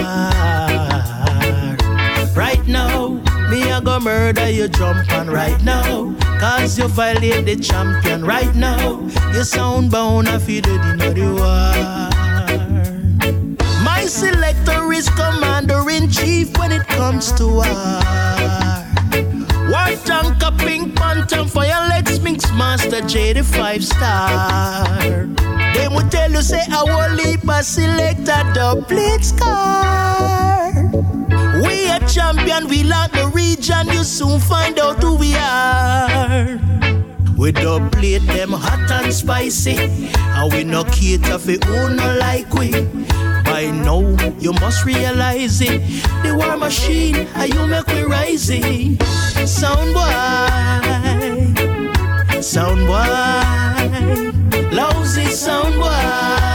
Right now, me a go murder you jump on. Right now, cause you violate the champion. Right now, you sound bound I feel it in the war. My selector is commander in chief when it comes to war. War tanker, pink phantom, fire legs, mix master, J five star. They will tell you say I will leap a selector scar. We a champion, we lock the region, you soon find out who we are. We don't plate them hot and spicy, and we no cater for who no like we. By now, you must realize it. The war machine, and you make we rising. Sound boy, sound boy, lousy sound boy.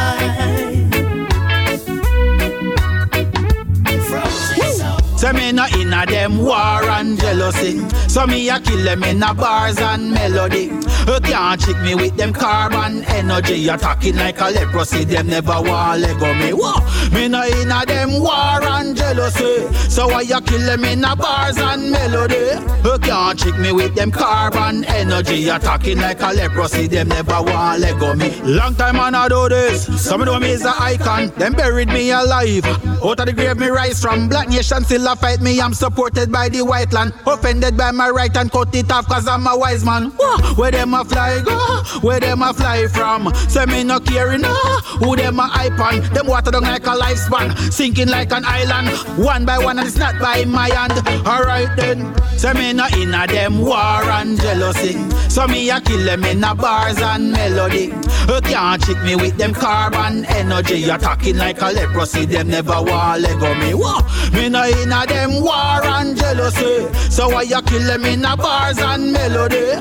Say me no inna them war and jealousy. So me a kill them in a bars and melody. You can't trick me with them carbon energy. Attacking like a leprosy. Them never want let go me. Whoa. Me no inna them war and jealousy. So why you kill them in a bars and melody? You can't trick me with them carbon energy. Attacking like a leprosy. Them never want let go me. Long time I do this. Some of them is a icon. Them buried me alive. Out of the grave me rise from. Black nation still a fight me. I'm supported by the white land. Offended by my right and cut it off cause I'm a wise man. Whoa. Where them a fly go? Where them a fly from? Say me no caring no. Who them a hype on? Them water down like a lifespan. Sinking like an island. One by one and it's not by my hand. Alright then. Say me no inna them war and jealousy. So me a kill them in a bars and melody. You can't trick me with them carbon energy. Attacking like a leprosy. Them never want let go me. Whoa. Me no inna them war and jealousy. So why you kill them in a bars and melody?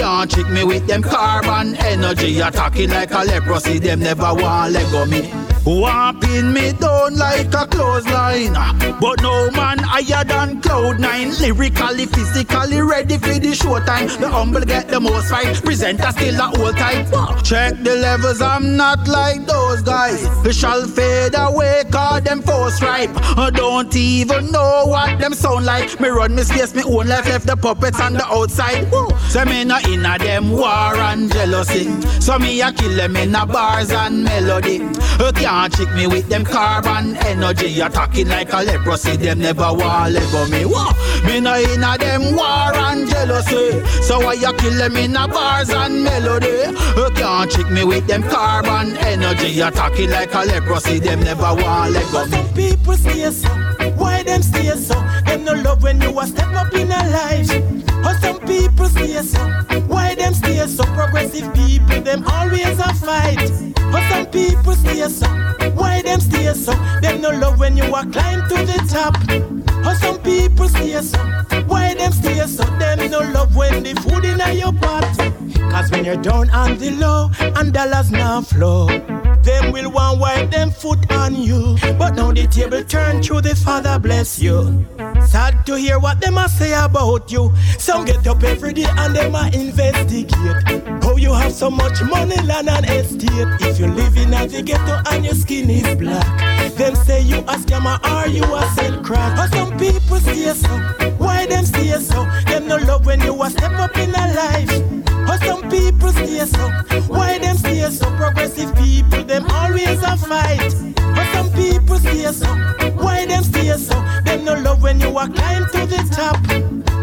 Can't trick me with them carbon energy. Attacking like a leprosy. Them never want let go me. Whopping me down like a clothesline. But no man higher than cloud nine. Lyrically, physically ready for the showtime. The humble get the most fight. Presenter still a old type. Check the levels, I'm not like those guys. We shall fade away, cause them force ripe. I don't even know what them sound like. Me run me space, me own life, left the puppets on the outside. Woo. So me not inna them war and jealousy. So me a kill them in a bars and melody. You can't trick me with them carbon energy. Attacking like a leprosy, them never let go me. Whoa. Me no inna them war and jealousy. So why you kill them in a bars and melody? You can't trick me with them carbon energy. Attacking like a leprosy, them never want let go me. Some people stay so, why them stay so? Them no love when you a step up in a life. Or some people stay so, why them stay so? Progressive people, them always a fight. Or some people stay so, why them stay so? Them no love when you a climb to the top. Or some people stay so, why them stay so? Them no love when the food in your pot. Cause when you're down on the low and dollars now flow, them will want wipe them foot on you. But now the table turn through the Father bless you. Sad to hear what them a say about you. Some get up every day and them a investigate. How you have so much money, land and estate. If you live in a ghetto and your skin is black. Them say you a scammer or you a sell crack. Or some people stay so. Why them stay so? Them no love when you a step up in a life. Or some people stay so. Why them stay so? Progressive people, them always a fight. Or some people stay so. Why them stay so? Them no love when you a climb to the top.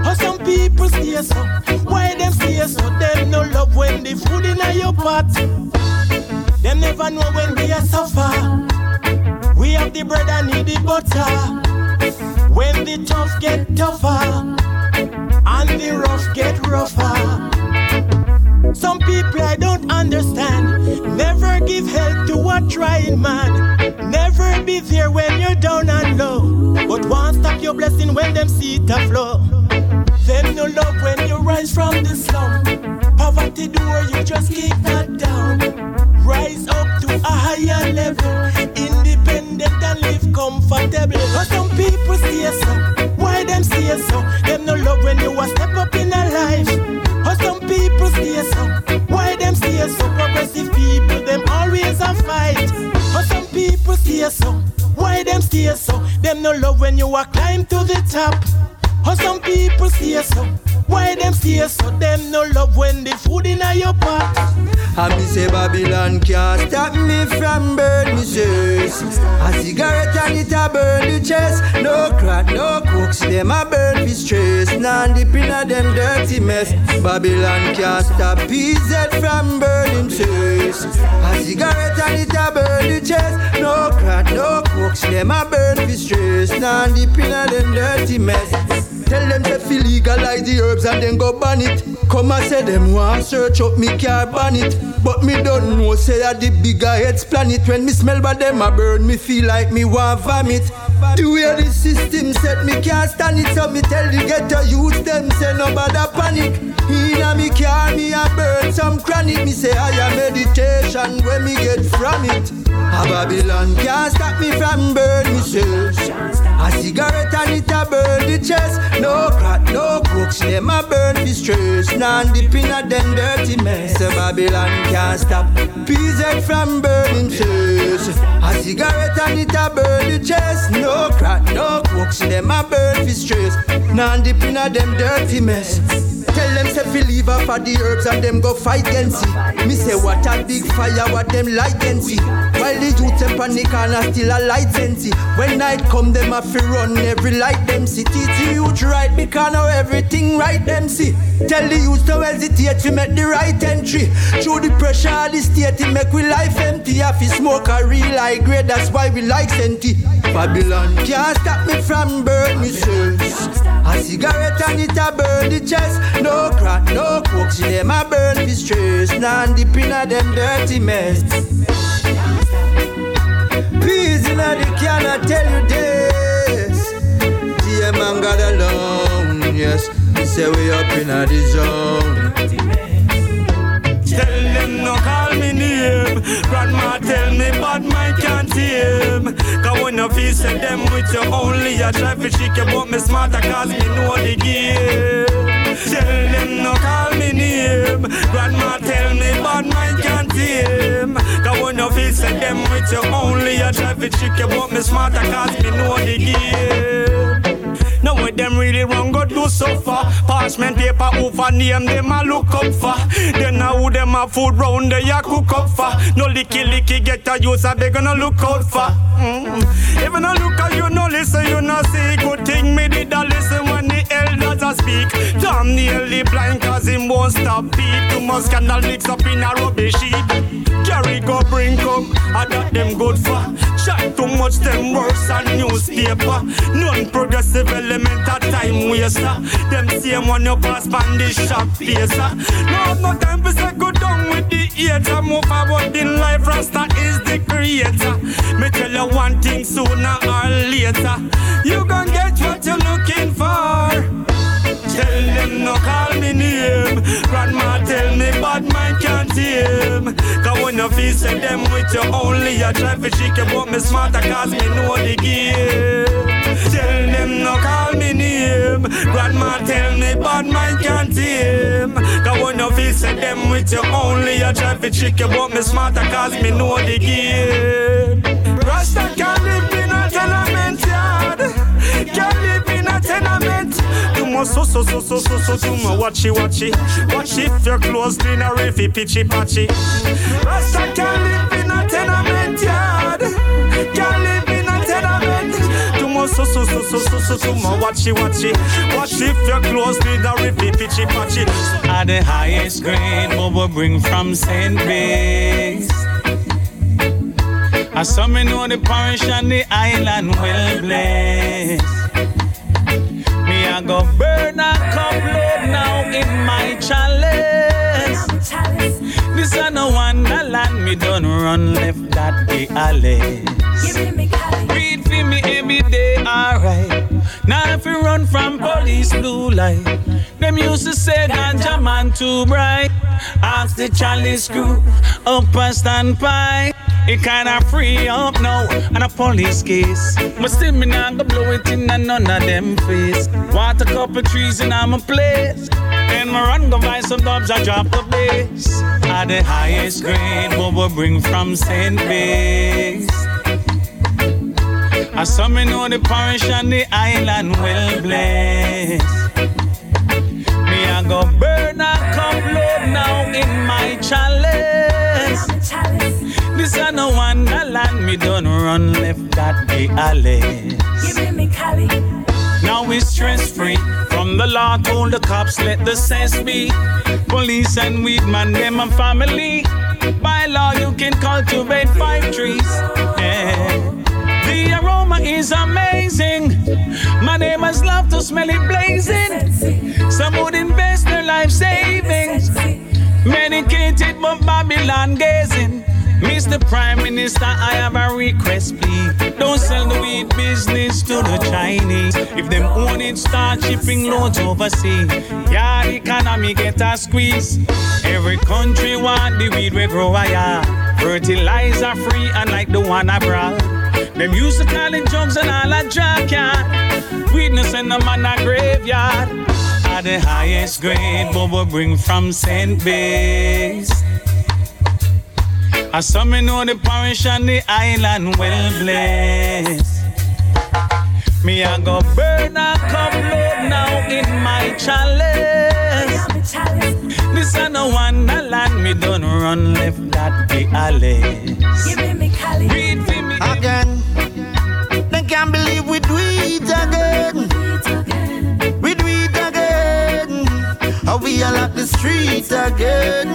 Or some people stay so. Why them stay so? Them no love when the food in your pot. Them never know when we are suffer. We have the bread and need the butter. When the tough get tougher and the rough get rougher. Some people I don't understand. Never give help to a trying man. Never be there when you're down and low. But won't stop your blessing when them see it flow. Them no love when you rise from the slum. Poverty door, you just kick that down. Rise up to a higher level. Independent live comfortable. But some people stay so. Why them stay so? Them no love when you a step up in a life. Or some people stay so. Why them stay so? Progressive people, them always a fight. Or some people stay so. Why them stay so? Them no love when you a climb to the top. Or some people stay so. Why them stay so? Them no love when the food in your pot. And me say Babylon can't stop me from burn me chest. A cigarette and it a burn the chest. No crack, no cooks, them a burn for stress. Nah dip in a them dirty mess. Babylon can't stop PZ from burning chest. A cigarette and it a burn the chest. No crack, no coke, them a burn for stress. Now deep in a them dirty mess. Tell them to fi legalize the herbs and then go ban it. Come and say them want search up me car ban it. But me don't know say I the bigger heads planet. When me smell by them a burn, me feel like me want vomit. The way the system set me can't stand it, so me tell the ghetto youth them say no bother panic. Inna me car me a burn some chronic. Me say I am meditation when me get from it. A Babylon can't stop me from burn me. A cigarette and it a burn the chest. No crack, no crooks, them a burn the stress. Nan dip in a them dirty mess. A Babylon can't stop PZ from burning chest. A cigarette and it a burn the chest. No crack, no crooks, them a burn the stress. Nan dip in a them dirty mess. Tell them say fi leave off of the herbs and them go fight against it. Me say what a big fire, what them light against it. While the youth up on the corner still a light sense When night come, them a fi run every light them see. Teach the youth right because now everything right them see. Tell the youth to hesitate to make the right entry. Through the pressure of the state, it make we life empty. If you smoke a real high grade, that's why we like senti. Babylon can't stop me from burn me cells. A cigarette and it a burn the chest. No crack, no coke, see them a burn the stress. Nan deep in a them dirty mess. Peace in the can I tell you this. Man got alone, yes. Me say we up in a zone. Tell them no call me name. Grandma tell me bad my can't him. Cause when you feel say them with you only, I try to you, but me smarter cause me know the game. Tell them no call me name. Grandma tell me bad man can't him. Cause when you feel say them with you only, try to shake you, but me smarter cause me know the game. Now what them really wrong go do so far? Parchment paper over name them a look up for? Then now who them a food round there ya cook up for? No licky licky get a use a they gonna look out for. Mm. You no look at you no listen you no see Good thing me did a listen when the elders a speak. Damn nearly blind cause him won't stop beat. Too much scandal mix up in a rubbish heap. Carry go bring come, I got them good for. Chat too much them worse than newspaper. Non-progressive element at time waster. Them same one you pass pan the shop facer. No no time for say go down with the hater. Move forward in life, Rasta is the creator. Me tell you one thing sooner or later You gon' get what you're looking for Tell them no call me name. Grandma tell me bad man can't him. Cause when you feel say them with you only, try to shake you, but me smarter cause me know the game. Tell them no call me name. Grandma tell me bad man can't him. Cause when you feel say them with you only, try to shake you, but me smarter cause me know the game. Rasta can't live in a. Can't live in a tenement. You must so so so so so so do my watchy watchy. Watch if you're close in a riffy pitchy patchy. Rasta can't live in a tenement yard. Can't live in a tenement. You must so so so so so so do my watchy watchy. Watch if you're close in a riffy pitchy patchy. Are the highest grade what we bring from St. Biggs. I saw me know the parish and the island well blessed. Me I go burn a cup load now in my chalice. This a no wonderland, me don't run left that the alley. Read for me every day, alright. Now if you run from police blue light, them used to say ganja man too bright. Ask the chalice crew up a standby. It kinda free up now and a police case. But still me not go blow it in a none of them face. A couple trees in my place. And my run go buy some dubs, I drop the bass. At the highest grade, what we bring from St. Biggs. I saw me know the parish and the island well blessed. Me I go burn a cup load now in my chalice. This a no wonderland, me don't run left that the alley. Now we stress free. From the law told the cops, let the sense be. Police and weed man, them a family. By law, you can cultivate cultivate five trees. Yeah. The aroma is amazing. My neighbors love to smell it blazing. Some would invest their life savings. Many can't Medicated but Babylon gazing. Mr. Prime Minister, I have a request, please. Don't sell the weed business to the Chinese. If them own it, start shipping loads overseas. Yeah, economy get a squeeze. Every country want the weed we grow higher. Fertilizer free, unlike the one abroad. Them used to call it drugs and all a junkyard. Weedness in the man a graveyard. Are the highest grade, Bobo bring from St. Base. I saw me know the parish and the island well blessed. Me I go burn a cup load now in my chalice. This I no wonderland, me don't run left that be Alice. Read for me again. Can't believe we do it again. We do it again. How we all up the street again.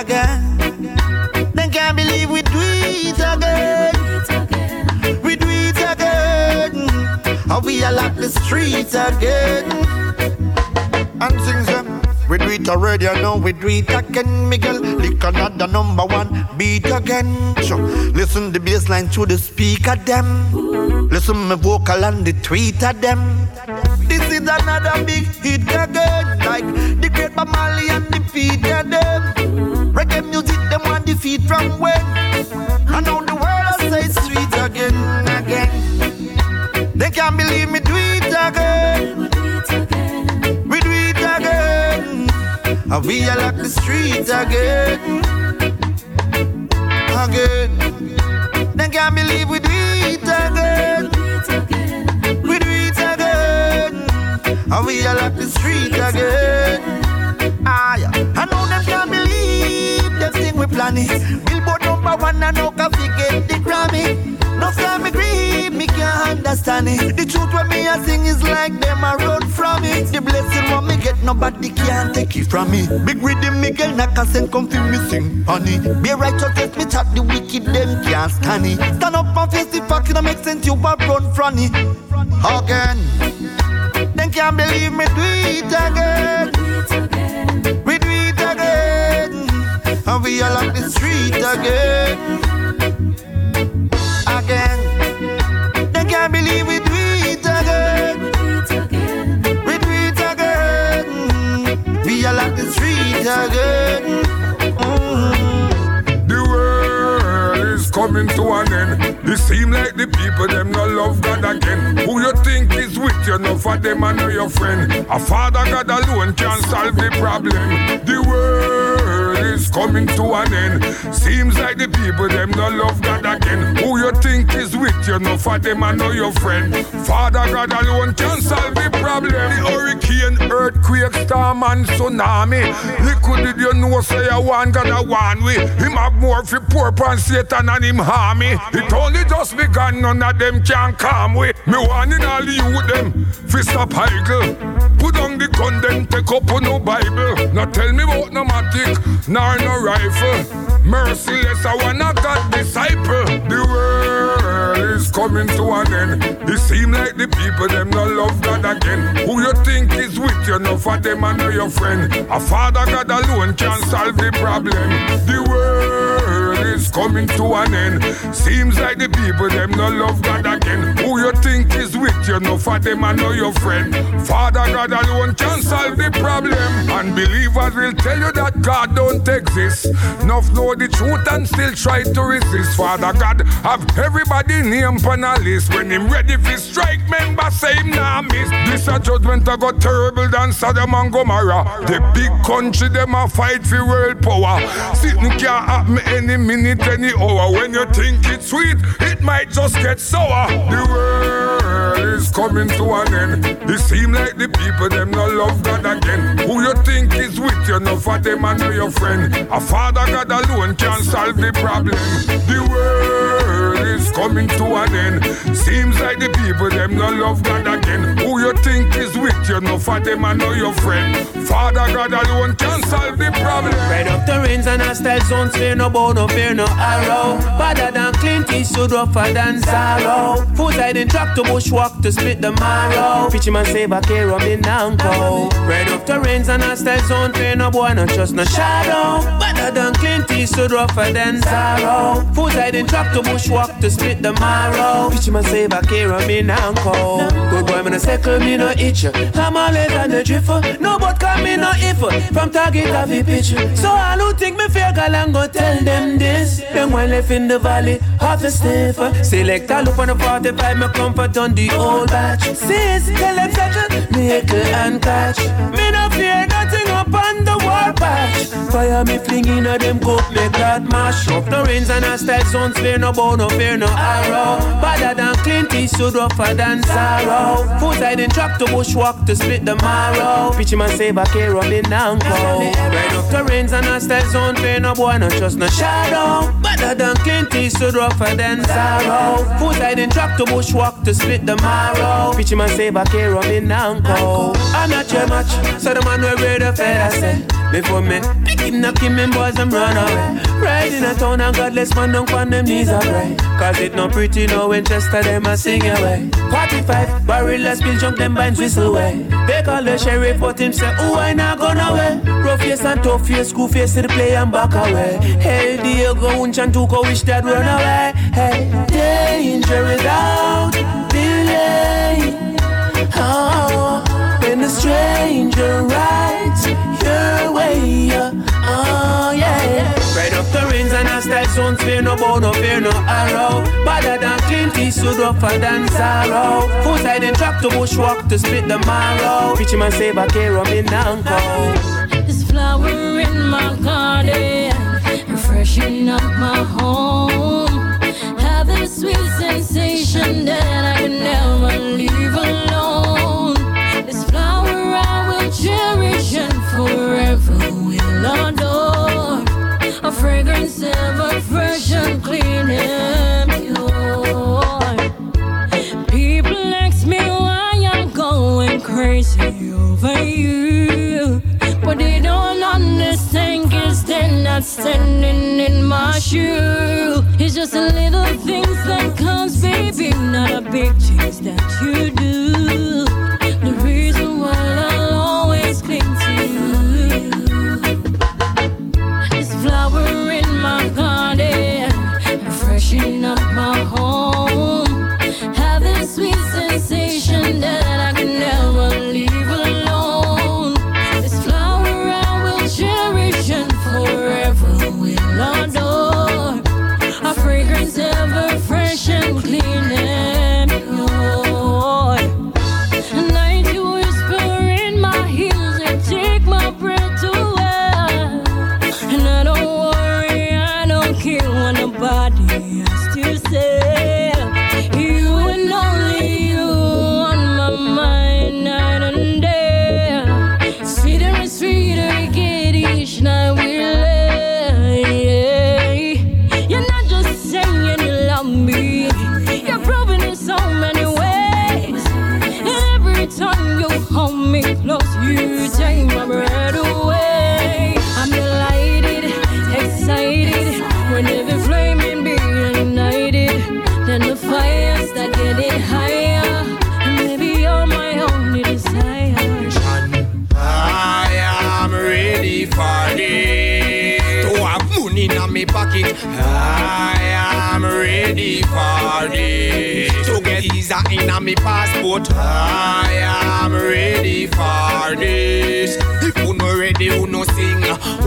Again. They can't believe we do it again. We do it again. How we all up the street again. And things. We do it already, I know we do it again. Miguel, lick another number one beat again. So, listen the bass line to the speaker them. Listen my vocal and the tweet of them. This is another big hit again. Like the great Marley and the feet them. Reggae music, them want defeat from when. I know the world I say sweet again, again. They can't believe me do it again. And we are like the street again. Again. They can't believe we do it again. We do it again. And we are like the street again. Ah, yeah. I know them can't believe them thing we planning. Billboard number one and no coffee get the Grammy. No time understand it. The truth when me a sing is like them a run from it. The blessing when me get nobody can't take it from me. Big rhythm me get knock and send come feel me sing honey. Be righteous me chat the wicked them can't stand it. Stand up and face the fact it make sense you a run from it. Again, then can't believe me do it again. We do it again, and we all up the street again. Can't believe we do it again. We do it again, we all up the street again. Mm-hmm. The world is coming to an end. It seem like the people them no love God again. Who you think is with you, no for them and know your friend. A father God alone can solve the problem. The world is coming to an end. Seems like the people them no love God again. Who you think is with you, no for them and know your friend. Father God alone can solve the problem. The hurricane, earthquake, storm and tsunami. Little did you know say I want God a one way. Him have more for poor pan Satan and him harm me. It only just begun, none of them can calm we. Me warning all youth them, fi stop idle. Put down the gun, then take up on no Bible. Now tell me about no matic, nor no rifle. Merciless, I wanna God disciple. The world is coming to an end. It seem like the people them no love God again. Who you think is with you, no for them and know your friend. A father God alone can solve the problem. The world is coming to an end. Seems like the people them no love God again. Who you think is with you, no for them and know your friend. Father God alone can solve the problem. And believers will tell you that God don't exist. Enough know the truth and still try to resist. Father God have everybody name on a list. When him ready for strike, member say him nah miss. This a judgment I got terrible than Sodom and Gomorrah. The big country them a fight for world power. Sitting can't happen any minute, any hour. When you think it's sweet, it might just get sour. The world is coming to an end. It seem like the people them no love God again. Who you think is with you, no for them and know your friend. A father God alone can solve the problem. The world is coming to an end. Seems like the people them no love God again. Who you think is with you? No for them I know your friend. Father God alone can solve the problem. Red up the rains and I style zones, fear no bow, no fear no arrow. Better than Clint Eastwood, rougher than sorrow. Foot I didn't to bushwalk to split the marrow. And save a care of me nanko. Red up the rains and I style zone, fear no boy, no trust no shadow. Better than Clint Eastwood, rougher than sorrow. Foot I didn't drop to bushwalk to split the marrow. And save a care of me nanko. Good boy, me no circle, me no itch. I'm all than the drifter. No but come me no if. From target of the pitch. So all who think me I'm go tell them this. Them one left in the valley, half the stiff. Select a look on the 45, me comfort on the old batch. Them settle, make and catch. Me no fear nothing upon the war patch. Fire me flinging at them coke, make that mash up. No rains and a style zones, fear no bow, no fear no arrow. Better than Clint Eastwood, rougher than sorrow. Foot I didn't track to bushwalk to split the marrow. Pitch and save a care of me nanko. Right up the rains and a style zone, fear no boy, no trust no shadow. Better than Clint Eastwood, rougher than sorrow. Foot I didn't track to bushwalk to split the marrow. Pitch and save a care of me nanko. I'm not your match, so the man will read the fair, I say. Before me, pick him, in, boys, them run away. Ride in a town and godless man don't on them knees are pray. Cause it no pretty, no Winchester, them a sing away. 45, barrel spill jump, them binds whistle away. They call the sheriff, but him say, oh, I not gonna away. Rough face and tough face, school face to the play and back away. Hey, Diego, Unch and Tuco, wish that run away. Hey, danger without delay. Oh, when the stranger rides way, oh yeah. Right up the rains and a style fear no bow, no fear no arrow. Better than Clint Eastwood, rougher than sorrow. Foot I didn't track to bushwalk to split the marrow. Him and save a care of me nanko. This flower in my garden, refreshing up my home. Have a sweet sensation that I can never leave And forever will adore. A fragrance ever fresh and clean and pure. People ask me why I'm going crazy over you. But they don't understand cause they're not standing in my shoe. It's just a little things that comes, baby, not a big change that you do. Garden, refreshing up my home. Having sweet sensation that I pocket. I am ready for this. To get visa in my passport. I am ready for this. If you no ready, you no sing.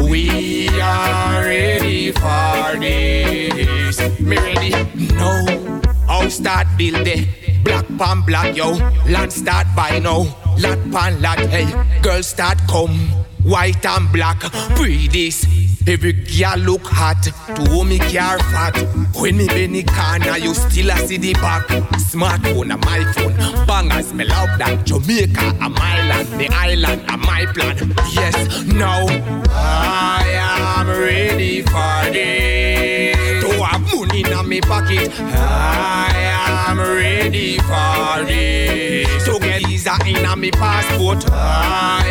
We are ready for this. Me ready? No. House start build it. Black pan black, yo. Land start by now. Lot pan lot, hey. Girl start come. White and black. Breathe this. Every girl look hot. To hold me car fat. When me bend corner, you still a see the back. Smartphone a my phone. Bangers, me love that. Jamaica a my land. The island a my plan. Yes, now. I am ready for this. To have money in me pocket. I am ready for this. To get visa in me passport. I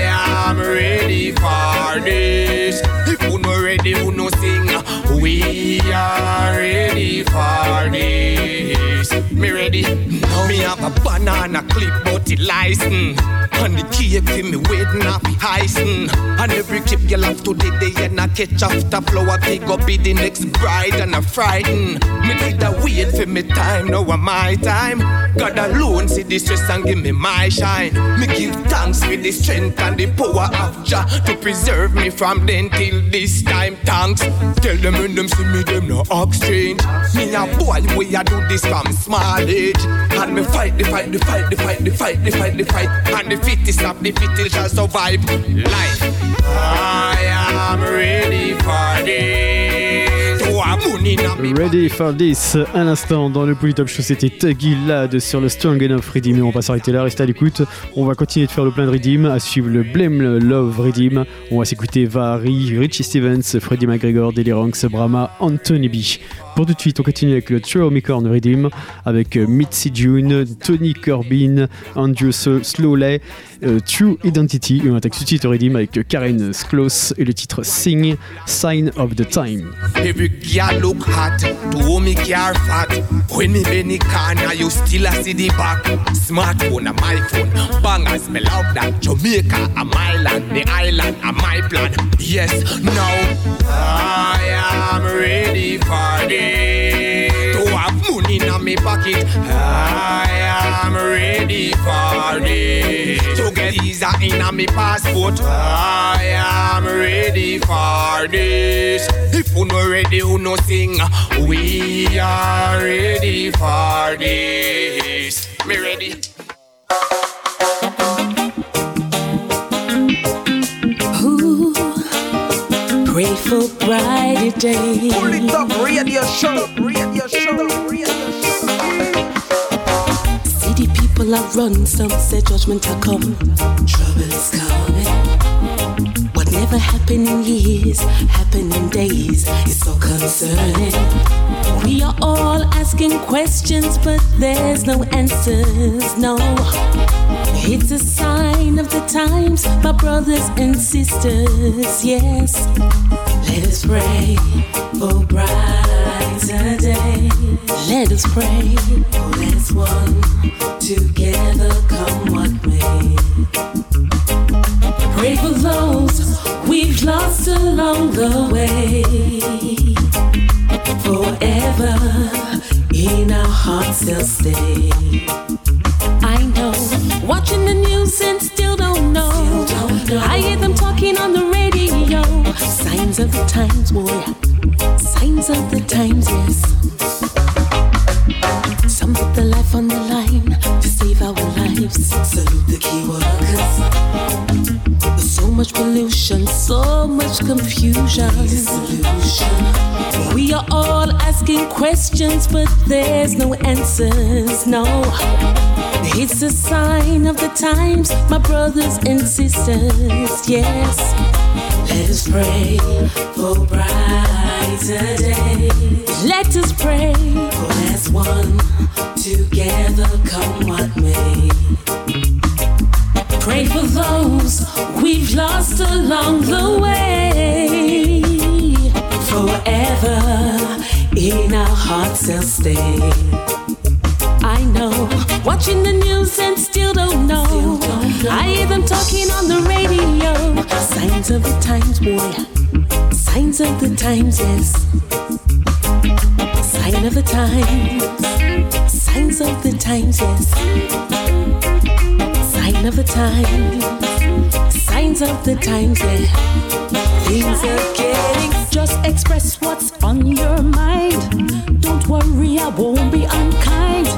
am ready for this. If you no ready, you no sing. We are ready for this. Me ready? Me have a banana clip, but it license. Mm. And the cake for me waiting off the icing. Mm. And every clip you love today, they and I catch after flower. Big up be the next bride and a frighten. Mm. Me need a wait for me time, now I'm my time. God alone see the stress and give me my shine. Me give thanks for the strength and the power of Jah to preserve me from then till this time. Thanks. Tell them when them see me, them no act strange. Me a boy, way I do this from small age. And me fight the fight, the fight, the fight, the fight, the fight, the fight. And the fittest of the fittest shall survive life. I am ready for this. Ready for this, à l'instant dans le Polytop Show, c'était Tuggy Lad sur le Strong Enough Redeem. Et on va s'arrêter là, restez à l'écoute. On va continuer de faire le plein de Redeem, à suivre le Blame Love Redeem. On va s'écouter Vary, Richie Stevens, Freddie McGregor, Deli Ranks, Brahma, Anthony B. Pour tout de suite, on continue avec le True Corn Redeem avec euh, Mitzi June, Tony Corbin, Andrew Slowley, euh, True Identity. Et on attaque tout de avec euh, Karen Sklos et le titre Sing, Sign of the Time. To have money in my pocket, I am ready for this. To get visa in my passport, I am ready for this. If you no ready, you no sing. We are ready for this. Me ready. For brighter days. Pull it up, radio show, radio show, radio See the people are run, some say judgment will come. Trouble is coming. Never happened in years, happened in days. It's so concerning. We are all asking questions, but there's no answers, no. It's a sign of the times, my brothers and sisters, yes. Let us pray for brighter days. Let us pray for as one together, come what may. Pray lost along the way. Forever in our hearts they'll stay. I know, watching the news and still don't know. I hear them talking on the radio. Signs of the times, oh boy. Signs of the times, yes. Some put their life on the line to save our lives. Salute the key workers. There's so much pollution, so much confusion. We are all asking questions, but there's no answers, no. It's a sign of the times, my brothers and sisters, yes. Let us pray for brighter days. Let us pray for as one together, come what may. Pray for those we've lost along the way. Forever in our hearts they'll stay. I know, watching the news and still don't know. I hear them talking on the radio. Signs of the times, boy. Signs of the times, yes. Sign of the times. Signs of the times, yes. Sign of the times. Signs of the times, yeah. Things are getting. Just express what's on your mind. Don't worry, I won't be unkind.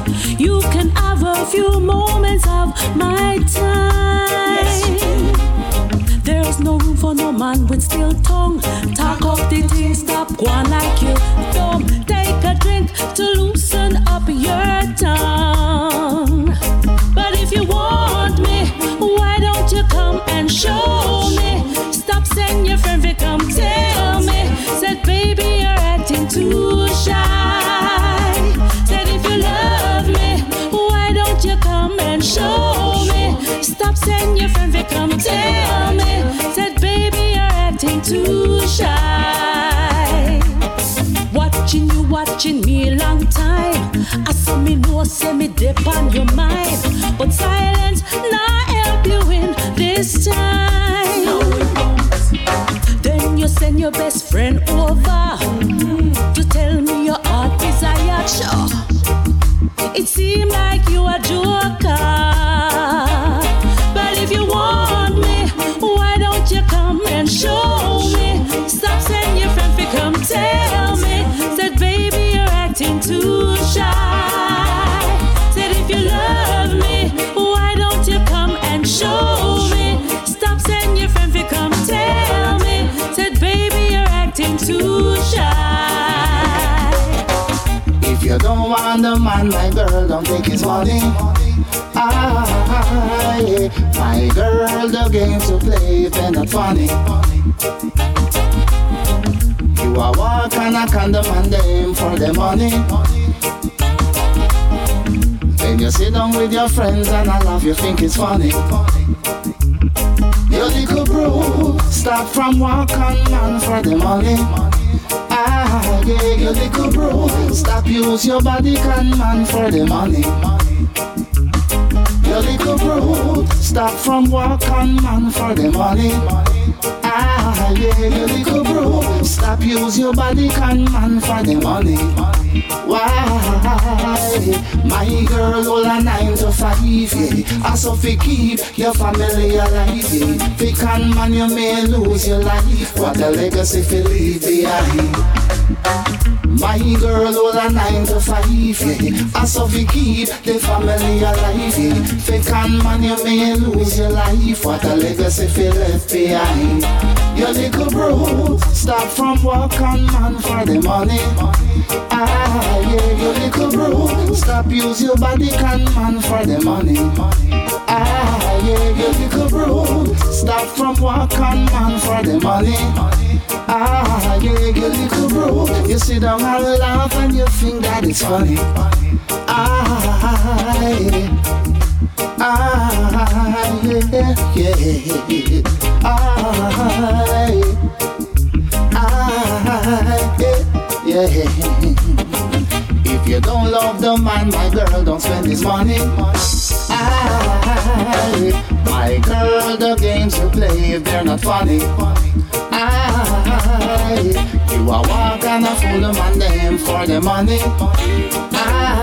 You can have a few moments of my time. There's no room for no man with still tongue. Talk of the things, stop going like you. Don't take a drink to loosen up your show me. Stop saying your friend will come tell me. Said, baby, you're acting too shy. Said, if you love me, why don't you come and show me? Stop saying your friend will come tell me. Said, baby, you're acting too shy. Watching you, watching me a long time. I saw me know, say me deep on your mind. But I. you don't want the man, my girl, don't take his money. Ah, yeah. My girl, the game to play, if not funny. You are walk and I can demand them for the money. Then you sit down with your friends and I laugh, you think it's funny. You little bro, stop from walking man for the money. Ah, yeah, you little bro, stop use your body can man for the money. You little bro, stop from walk on man for the money. Ah, yeah, you little bro, stop use your body can man for the money. Why? My girl hold a nine to five, yeah. I so fi keep your family alive, yeah. Fi can man you may lose your life, what a legacy fi leave behind. My girl hold a nine to five, yeah. I fi keep the family alive, yeah. Fi can man you may lose your life, what a legacy fi left behind. Your little bro, stop from walk on man for the money. Ah, yeah, your little bro, stop use your body can man for the money. Ah, yeah, your little bro, stop from walk on man for the money. Ah, yeah, your little bro, you sit down and laugh and you think that it's funny. Ah, yeah. Ah, yeah, yeah. Ah, ah, yeah, yeah. If you don't love the man, my girl, don't spend his money. Ah, my girl, the games you play, if they're not funny. Ah, you are walking a fool, the man, them for the money. Ah,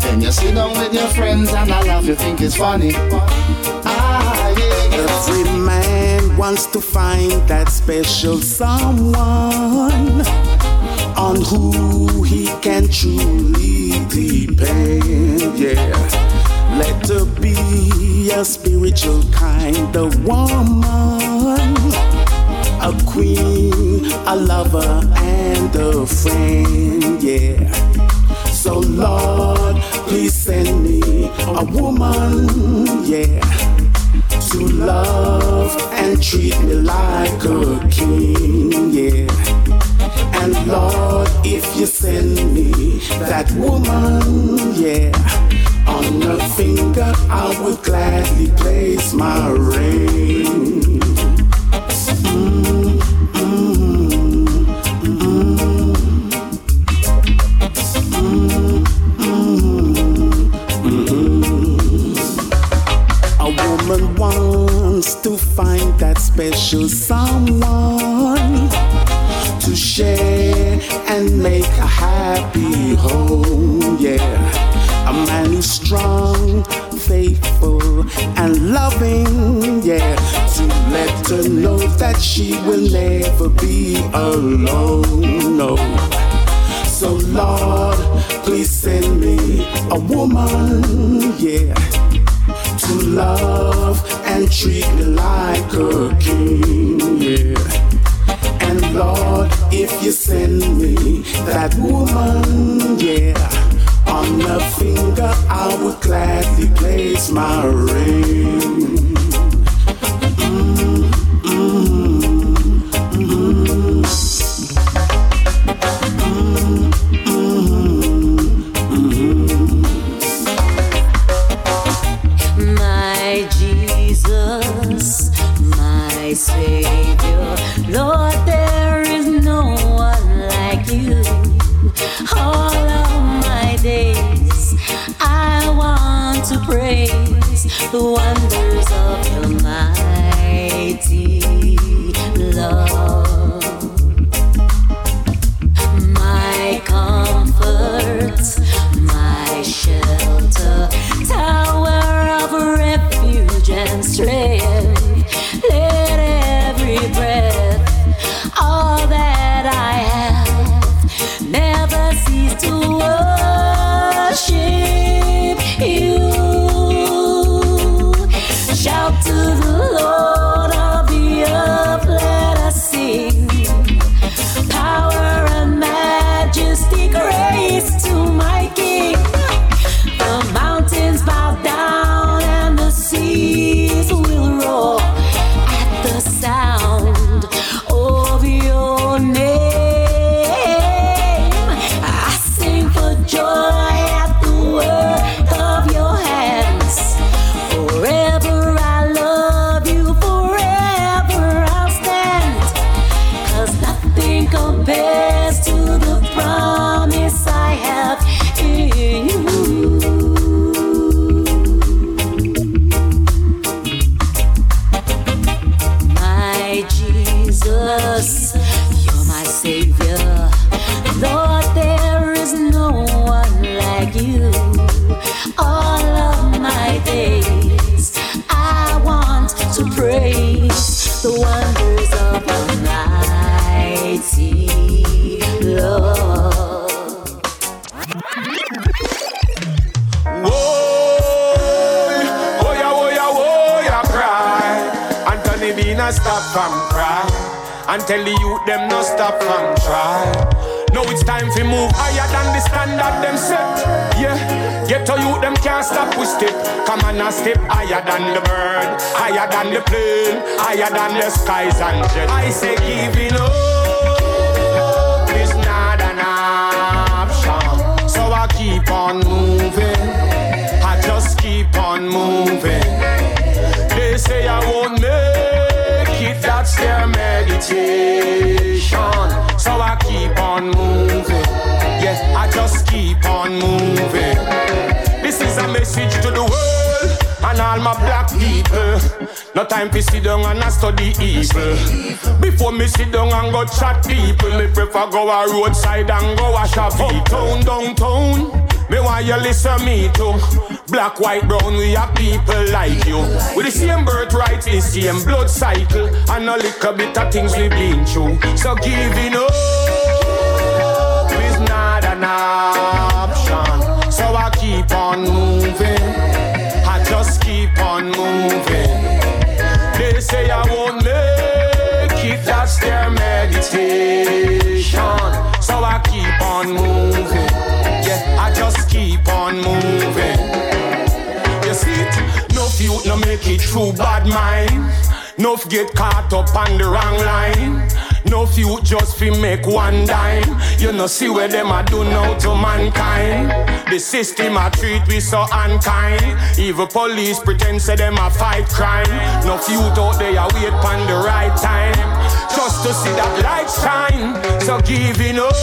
then you sit down with your friends and I laugh, you think it's funny. Yeah. Every man wants to find that special someone on who he can truly depend. Yeah, let her be a spiritual kind of woman, a queen, a lover, and a friend. Yeah. So Lord, please send me a woman, yeah, to love and treat me like a king, yeah. And Lord, if you send me that woman, yeah, on her finger I would gladly place my ring. Special someone to share and make a happy home. Yeah, a man who's strong, faithful, and loving. Yeah, to let her know that she will never be alone. No. So Lord, please send me a woman, yeah, to love and treat me like a king, yeah. And Lord, if you send me that woman, yeah, on her finger I would gladly place my ring. The wonders of your mighty love. Time to sit down and a study evil. Before me sit down and go chat people, me prefer go a roadside and go wash a Uptown, downtown. Me want you listen me too. Black, white, brown, we are people like you. With the same birthright, the same blood cycle, and a little bit of things we've been through. So giving up is not an option. So I keep on moving. I just keep on moving. Say I won't make it, that's their meditation. So I keep on moving. Yeah, I just keep on moving. You see? No youth no make it through bad mind. No get caught up on the wrong line. No few just fi make one dime. You know see where them a do now to mankind. The system a treat we so unkind. Even police pretend say them a fight crime. No few out there a wait pon the right time. Just to see that light shine. So giving up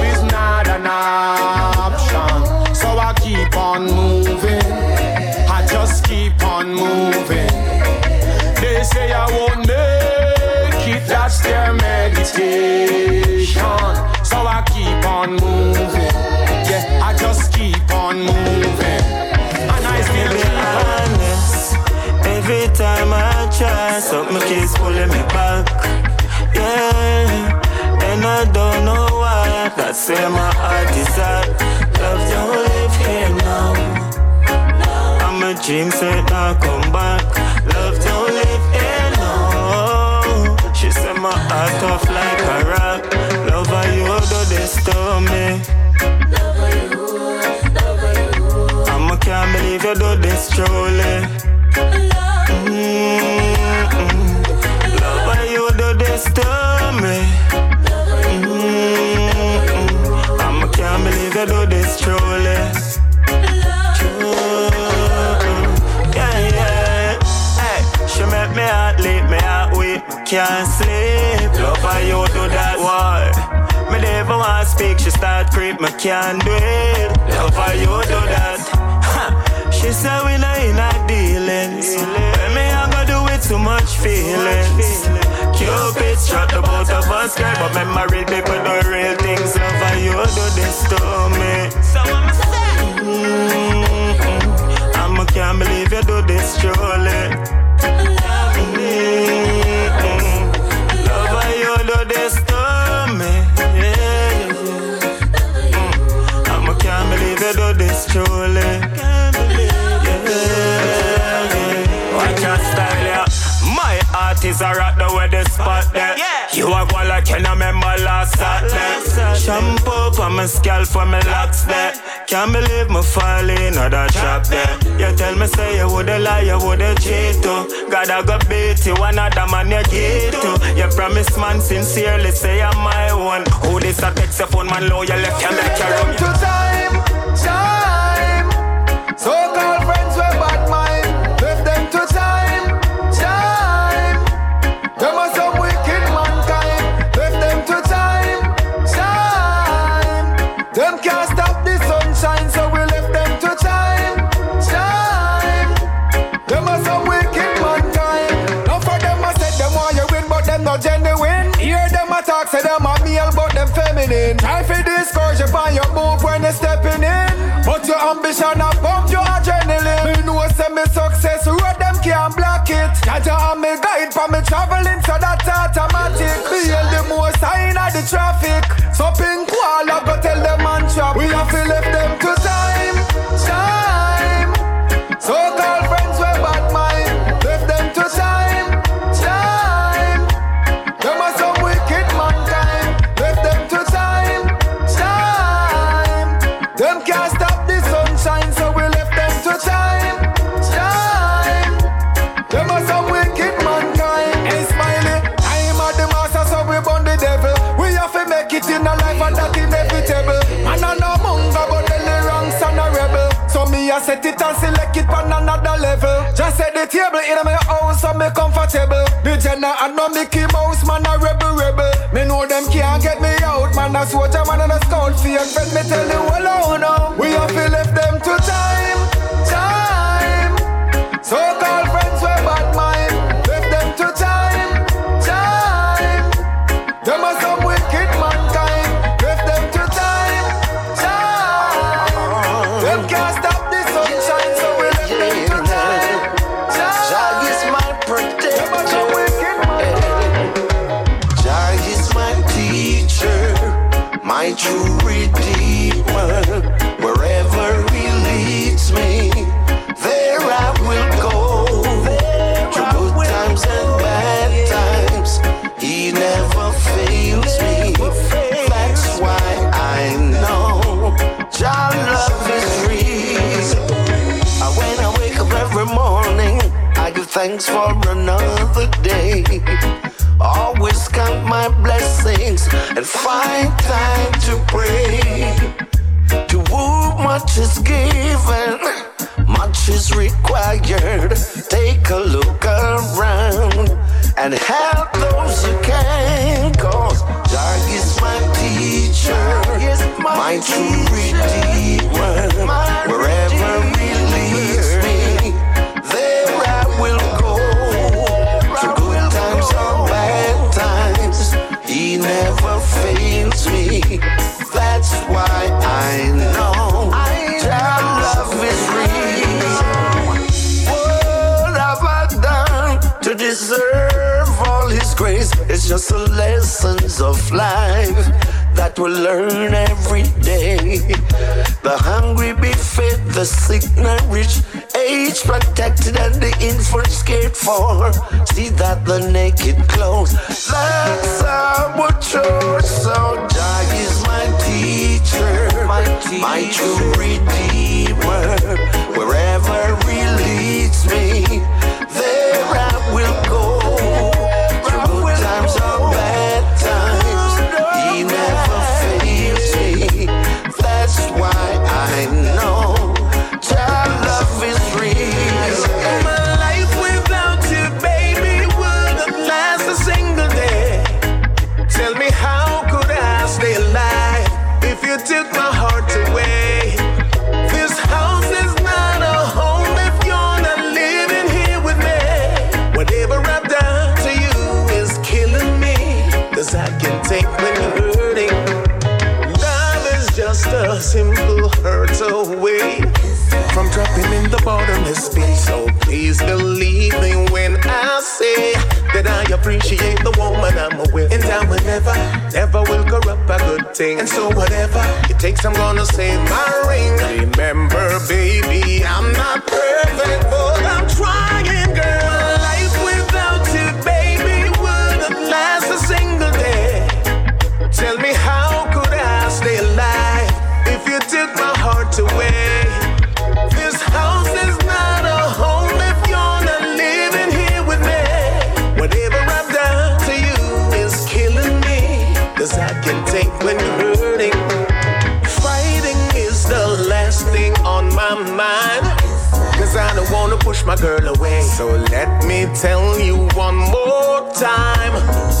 is not an option. So I keep on moving. I just keep on moving. They say I won't meditation. So I keep on moving. Yeah, I just keep on moving. And I still keep on. honest. Every time I try, something keeps pulling me back. Yeah, and I don't know why. That's where my heart is at. Love don't live here now. I'm a dream set now come back. Love don't can't you do this truly. Mm-mm. Love how you do this to me. Mm-mm. I can't believe you do this. Yeah, yeah. Hey, she make me heart me heart can't sleep. Love how you do that, why? Me never want to speak, she start creep, me can't do it. Love how you do that. She said we not in our dealings. When me I go do it too much feelings. Cupid shot the both of us, girl, but memory people do real things. Lover, you do this to me. So I'm mm-hmm. I can't believe you do this, surely. Is a rock the way the spot there. You are one like you remember last Saturday. Shampoo for my scalp for my locks there. Can't believe me fall in other trap there. You tell me say you woulda lie, you woulda cheat too. God I go beat you, another man you get to. You promise man sincerely say I'm my one. Who this a text your phone man low you left you make you run. To time, time. So-called friends ambition a pump your adrenaline. Me know say me success road them can't block it. Jah Jah and me guide for me traveling, so that automatic. Feel the most sign of the traffic. So pink wall I go tell them man trap. We have to left them table in my house, so me comfortable. The Jenna and no Mickey Mouse, man, a rebel, rebel. Me know them can't get me out, man. A soldier, man, and a scout fear. Friend, me tell you, well, oh no. We have thanks for another day. Always count my blessings and find time to pray. To whom much is given, much is required. Take a look around and help those you can. Cause Jah is my teacher, my true redeemer. Wherever He why I know Jah love is real. What have I done to deserve all His grace? It's just the lessons of life that we learn every day. The hungry be fed, the sick nourished, age protected, and the infants cared for. See that the naked clothes. That's our choice. So Jah is my teacher, my, true redeemer. Wherever He leads me, a simple hurt away from dropping in the bottomless pit. So please believe me when I say that I appreciate the woman I'm with. And I will never, never will corrupt a good thing. And so whatever it takes, I'm gonna save my ring. Remember, baby, I'm not perfect, but took my heart away? This house is not a home if you're not living here with me. Whatever I've done to you is killing me. Cause I can take when you're hurting. Fighting is the last thing on my mind. Cause I don't wanna push my girl away. So let me tell you one more time.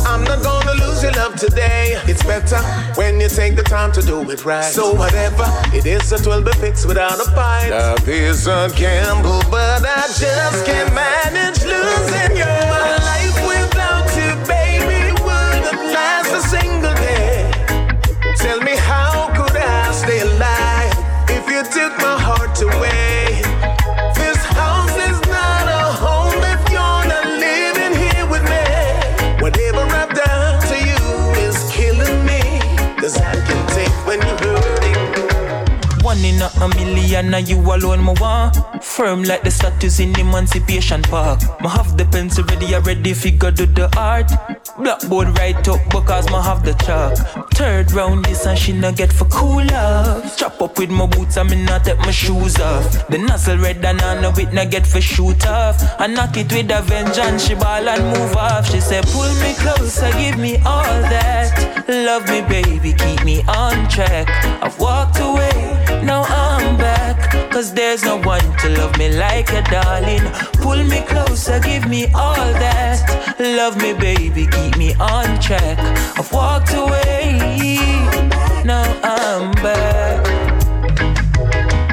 I'm not gonna lose your love today. It's better when you take the time to do it right. So whatever it is, it will be fixed without a fight. Love is a gamble, but I just can't manage losing you. My life without and you alone, me want. Firm like the statues in Emancipation Park. Me have the pencil ready, I ready figure do the art. Blackboard right up because me have the chalk. Third round this and she not get for cool love. Strap up with my boots and me not take my shoes off. The nozzle red and I know it not get for shoot off. I knock it with a vengeance, she ball and move off. She said pull me closer, give me all that. Love me baby, keep me on track. I've walked away, now I'm back. Cause there's no one to love me like a darling. Pull me closer, give me all that. Love me, baby, keep me on track. I've walked away, now I'm back.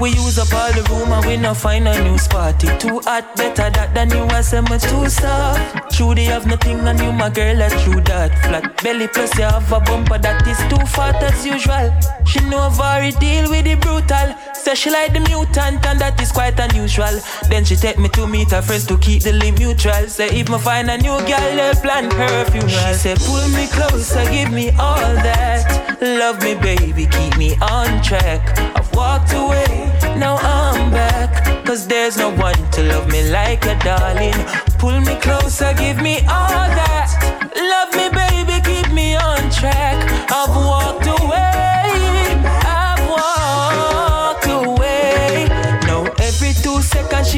We use up all the room and we not find a new spot. It too hot, better that than you was much too soft. True, they have nothing on you, my girl, that's true that. Flat belly plus you have a bumper that is too fat as usual. She know very deal with the brutal. Say she like the mutant and that is quite unusual. Then she take me to meet her friends to keep the link neutral. Say if me find a new girl, they'll plan her funeral. She say pull me closer, give me all that. Love me, baby, keep me on track. I've walked away, now I'm back. Cause there's no one to love me like a darling. Pull me closer, give me all that. Love me, baby, keep me on track. I've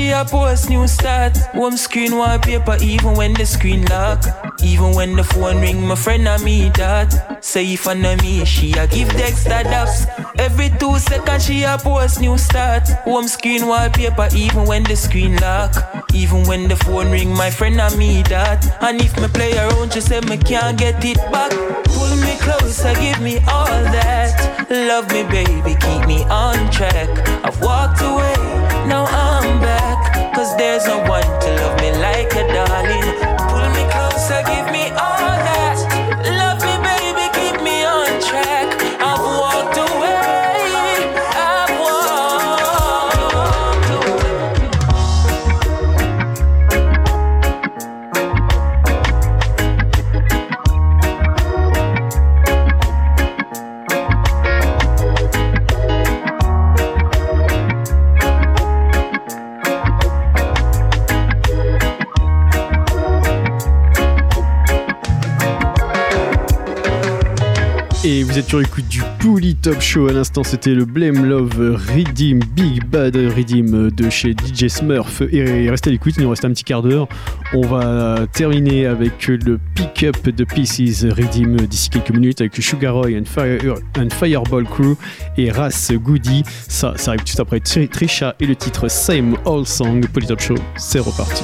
she a post new start. Home screen wallpaper, even when the screen lock. Even when the phone ring, my friend and me that. Say if I know me, she a give Dexter daps. Every two seconds she a post new start. Home screen wallpaper, even when the screen lock. Even when the phone ring, my friend and me that. And if me play around, she say me can't get it back. Pull me closer, give me all that. Love me, baby, keep me on track. I've walked away, now I'm back. Cause there's no one to love me like Et vous êtes sur l'écoute du Pouli Top Show. À l'instant, c'était le Blame Love Redeem, Big Bad Redeem de chez DJ Smurf. Et restez à l'écoute, il nous reste un petit quart d'heure. On va terminer avec le Pick Up de Pieces Redeem d'ici quelques minutes avec Sugar Roy and, Fire- and Fireball Crew et Ras Goody. Ça, ça arrive tout après Tri- Trisha et le titre Same Old Song. Pouli Top Show, c'est reparti.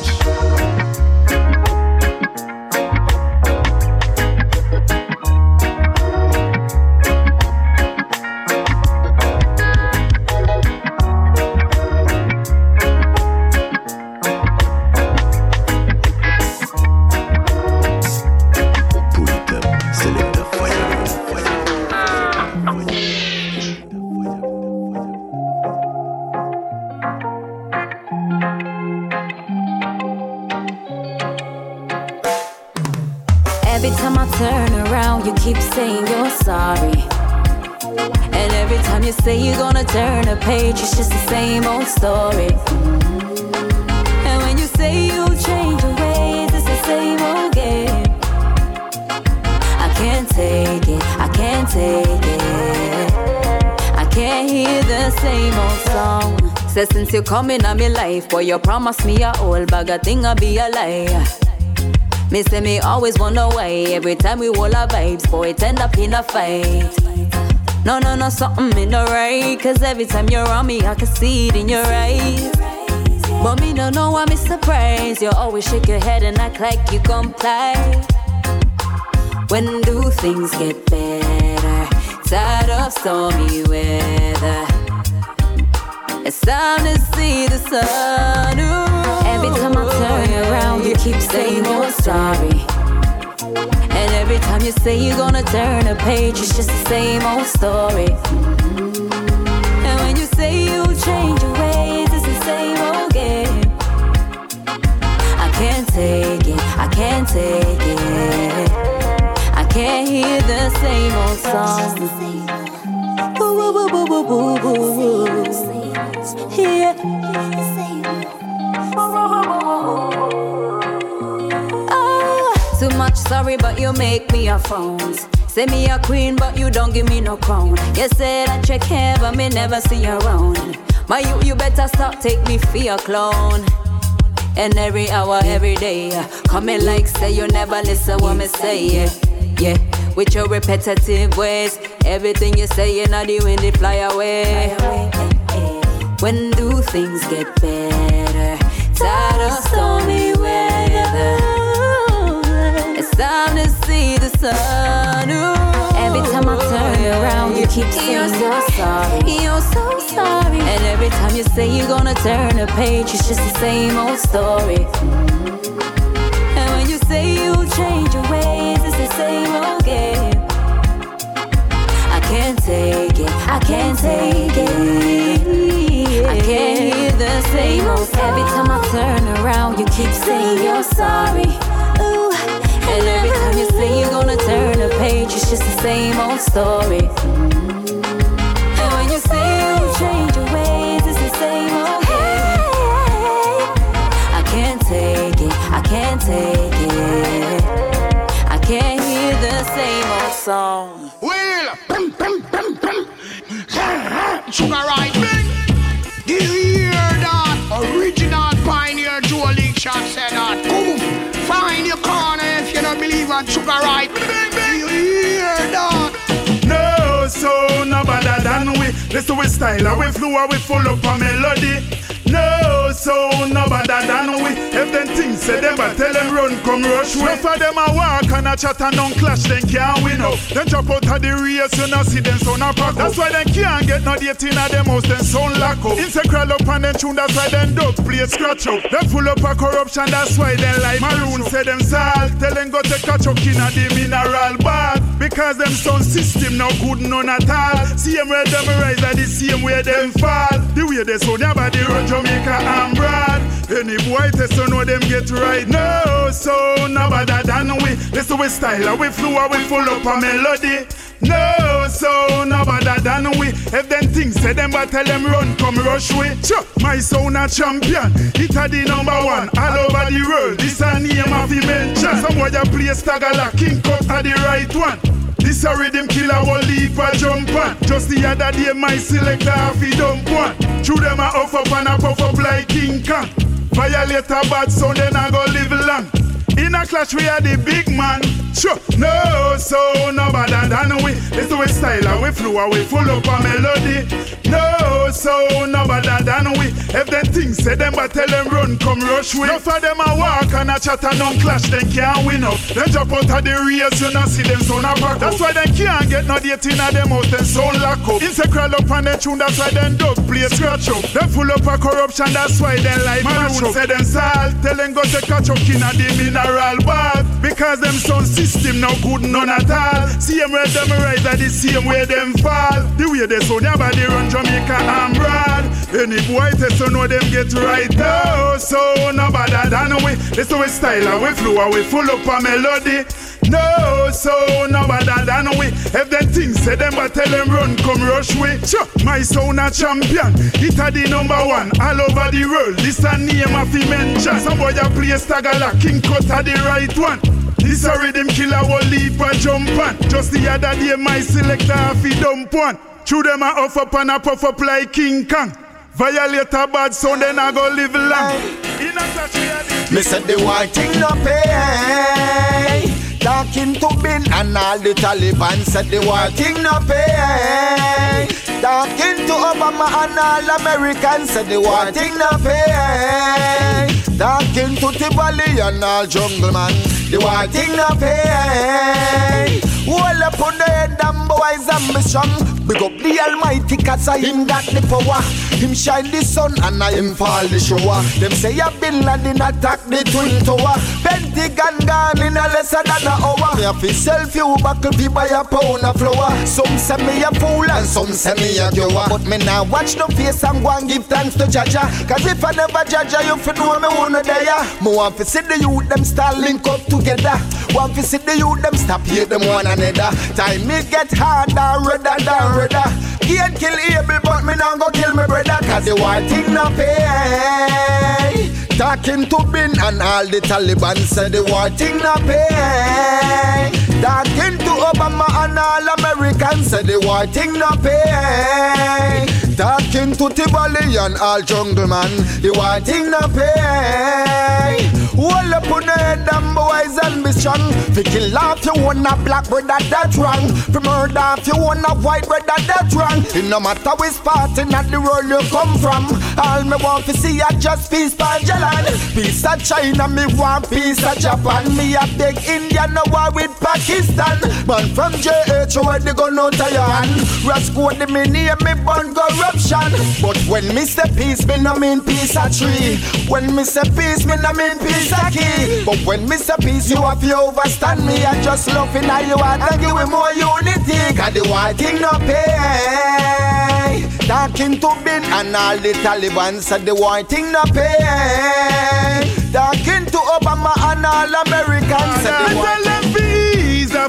Keep saying you're sorry. And every time you say you're gonna turn a page, it's just the same old story. And when you say you'll change your ways, it's the same old game. I can't take it, I can't take it. I can't hear the same old song. Say since you come in my life, boy, you promised me a whole bag of thing, I'll be a lie. Me say me always wonder why every time we hold our vibes, boy, it end up in a fight. No, no, no, something in the right. Cause every time you're on me, I can see it in your eyes. But me don't know why me surprised. You always shake your head and act like you comply. When do things get better? Tired of stormy weather. It's time to see the sun. Ooh. Around, you keep saying oh, you're sorry. And every time you say you're gonna turn a page, it's just the same old story. And when you say you'll change your ways, it's the same old game. I can't take it, I can't take it. I can't hear the same old song. Ah, too much sorry, but you make me a. Say me a queen, but you don't give me no crown. You that you care, but me never see around. My you, you better stop, take me for your clone. And every hour, every day, coming like say you never listen what me say. Yeah, yeah. With your repetitive ways, everything you say, you're not doing the fly away. When do things get better? Tired of stormy weather. It's time to see the sun. Ooh. Every time I turn around, you keep saying you're sorry. You're so sorry. And every time you say you're gonna turn a page, it's just the same old story. You say you'll change your ways, it's the same old game. I can't take it, I can't take it. I can't hear the same old Every time I turn around, you keep saying you're sorry. Ooh. And every time you say you're gonna turn a page, it's just the same old story. And when you say you'll change your ways, it's the same old game. I can't take it, I can't take it. Song. Well, pum, pum, pum, pum. [laughs] Sugar right, bing. Did you hear that? Original pioneer Joe Shot said that. Ooh, find your corner if you don't believe on sugar right. Did you hear that? No, so no better than we. Listen we style, and we flow, and we full up a melody. No, so no better than we. If them things say them, but tell them run, come rush. Enough of them a walk and a chat and don't clash, then can't win up. Then drop out of the race, you not see them sound a pack. That's why they can't get no dating at them house, then sound lock up. Insect crawl up and then tune, that's why them dog play scratch up. They full up of corruption, that's why they like maroon. Say them salt, tell them go take a chuck in a the mineral bath. Because them sound system no good none at all. Same way them rise are the same way them fall. The way they sound never the road Jamaica and broad. Any boy test to know them get right. No, so no better than we. Listen we style, we flow, we full up a melody. No, so no better than we. If them things say them, but tell them run, come rush we. Sure, my sound a champion. It a the number one all over the world. This a name of the mention. Some boy a play stagger King Cup a the right one. This a rhythm killer will leave a jump on. Just the other day my selector half he dump one. Through them a off up and a puff up like King Kong. Violate a bad sound then I go live long. In a clash we are the big man. Sure, no, so no better than we. It's the way style and we flow and we full up a melody. No, so no better than we. If them things say them but tell them run, come rush we. Enough of them a walk and a chat and don't clash, then can't win up. Then jump out of the race, you not see them so a back That's why they can't get no dating at them house, then so lock up. Insect crawl up and they tune, that's why them dog play scratch up. They full up of corruption, that's why they like maroon. Say them salt, tell them go take a chuck in a the bath. Because them sound system no good none at all. Same way them rise are the same way them fall. The way they sound your body run Jamaica and broad. Any boy test to know them get right though. So no better than we. This we style and we flow and we full up a melody. No, so no better than we. If them things say them, but tell them run, come rush we. Sure, my sound a champion. It a the number one all over the world. This a name of the mention. Some boy a play Stagala, King Cut a the right one. This a rhythm killer will leap a jump on. Just the other day my selector a fi dump one. Chew them a off up and a puff up like King Kong. Violate a bad sound, then I go live long. In a touch. Me said the white thing no pay. Talking to Bin and all the Taliban said the white thing no pay. Talking to Obama and all Americans said the white thing no pay. Talking to Tibali and all jungle man, the white thing no pay. Hold up on the head and boys and me strong. Big up the Almighty cause I him got the power. Him shine the sun and I him fall the shower. Them say a Bin Laden attack the twin tower. Pentagon gone in a lesser than an hour. Me have to sell few buckle fi buy a pound of flour. Some say me a fool and some say me a cure. But me now watch no face and go and give thanks to Jah Jah. Cause if I never Jah Jah, you fi know me wanna die. Me want to see the youth them start link up together. Want to see the youth them stop hate them one another. Time me get harder, redder redder. Can't kill Abel, but me now go kill me brother. Cause the white thing no pay. Talking to Bin and all the Taliban said the white thing no pay. Talking to Obama and all Americans said the white thing no pay. Talking to Tibali and all jungle man, the white thing no pay. Hold up on the head and boys and be strong. Fi kill off you wanna black brother that's wrong. Fi murder if you wanna white brother that's wrong. It no matter which part in the world you come from. All me want to see are just peace by Jalan. Peace of China, me want peace of Japan. Me a big India, no war with Pakistan. Man from JH, where they go no hand. Rasco the me name me born corruption. But when me say peace, me no mean peace a tree. When me say peace, me no mean peace a key. But when me say peace, you have to overstand me. I just loving how you are and give me more unity. Cause the white thing no pay. Talking to Bin and all the Taliban said the white thing no pay. Talking to Obama and all Americans said the white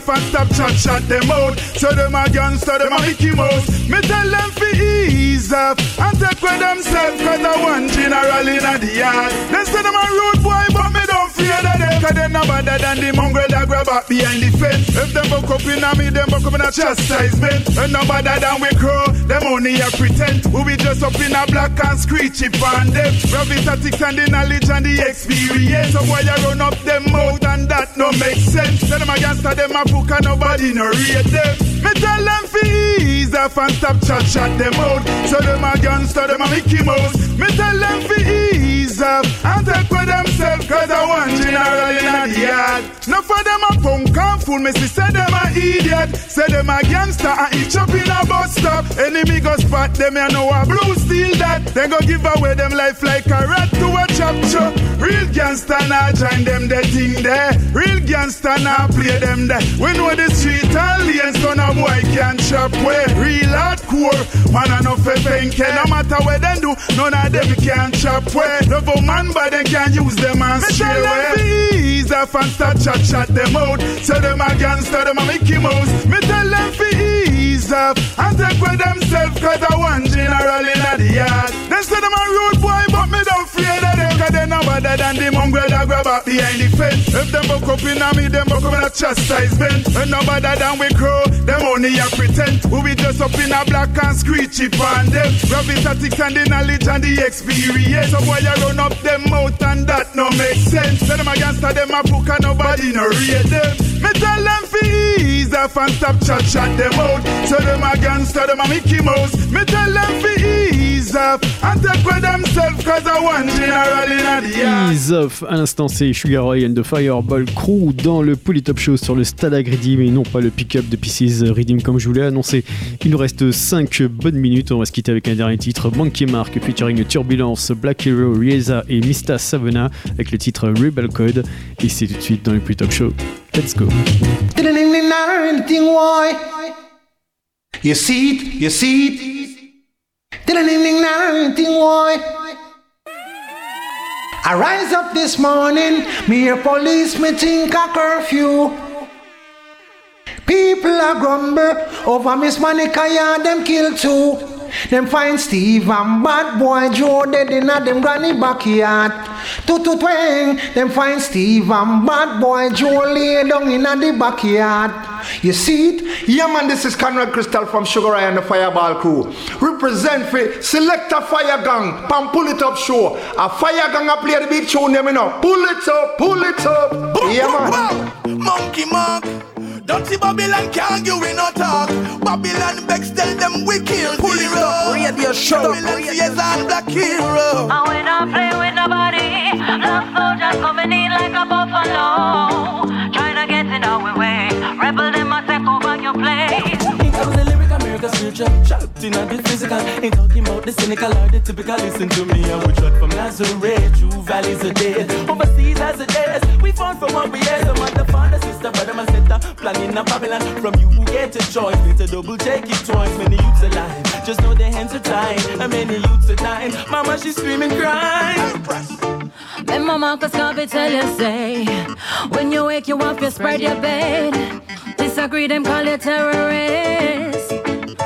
Off and stop chat chat them out. So them a gangster, them a Mickey Mouse. Me tell them fi ease off and take with themselves cause I one general in a the yard. They say them a rude boy but me fear that them cause them no better than the mongrel that grab up behind the fence. If them buck up in a me, them buck up in a chastisement. And no better than we crow, them only a pretend. We be just up in a black and screechy on them. Gravitatics and the knowledge and the experience. So why you run up them mouth and that no make sense. Tell them a gangster, them a book and nobody no rate them. Me tell them fi ease off and stop chat chat them out. So them a gangster, them a Mickey Mouse. Me tell them fi ease off and take with themselves cause I want general in the yard. No for them a punk and fool me see say them a idiot. Say them a gangster and each up in a bus stop. Enemy go spot them you know a blue steel that. Then go give away them life like a rat to a chop chop. Real gangster nah join them the thing there. Real gangster nah play them there. We know the street and lanes so no boy can chop way. Real hardcore man I no penke. No matter what them do, none of them can chop way. Love a man but they can use them and stray away. Ease off and start chat chat them out. So them a gangster, them a Mickey Mouse. Me tell them fi ease off and take with themselves cause I want general in the yard. They say them a rude boy but me don't fear that them cause they no better than the mongrel that grab up behind the fence. If them buck up in me, them buck up in a chastisement. And no better than we crow, them only a pretend. We be just up in a black and screechy on them. Gravitatics and the knowledge and the experience. So why you run up them mouth and that no make sense. Tell them a gangster, them a book and nobody no rate them. Me tell them fi ease off and stop chat chat them out. So them a gangster, them a Mickey Mouse. Me tell them fi ease off and take with themselves cause I want general in the yard. Ease off, à l'instant c'est Sugar Ray and the Fireball Crew dans le Polytop Show sur le Stade Redeem et non pas le pick-up de Pieces Redeem comme je vous l'ai annoncé. Il nous reste 5 bonnes minutes, on va se quitter avec un dernier titre, Monkey Mark featuring Turbulence, Black Hero, Rieza et Mista Savona avec le titre Rebel Code et c'est tout de suite dans le Polytop Show. Let's go. You see it, you see it. Ding ding ding ding ding. I rise up this morning, me hear police, me think a curfew. People are grumble over Miss Monica, yeah, them kill too. Them find Steve and bad boy Joe dead in a them granny backyard. Two to twang, them find Steve and bad boy Joe lay down in a the backyard. You see it? Yeah, man, this is Conrad Crystal from Sugar Eye and the Fireball Crew. Represent for Selector Fire Gang, Pam Pull It Up Show. A Fire Gang a play the beat tune, them you know. Pull it up, pull it up. Yeah, man. Monkey Marc. Dirty Babylon can't give we no talk. Babylon begs tell them we kill Pull it up, radio show. Babylon yes and black hero. And we don't play with nobody. Black soldiers coming in like a buffalo. Trying to get in our way. Rebel lyric America spiritual, trapped in a the physical. Ain't talking about the cynical or the typical. Listen to me, I would shot from Nazareth, true valleys of dead. Overseas as a dead, we found from what we had. Other father, sister, brother, my sister, planning a Babylon. From you who get a choice, need to double check it twice. Many youths alive, just know their hands are tied. And many youths are dying. Mama, she's screaming, crying. Then mama Garvey tell you say When you wake you up you spread your bed Disagree them call you terrorist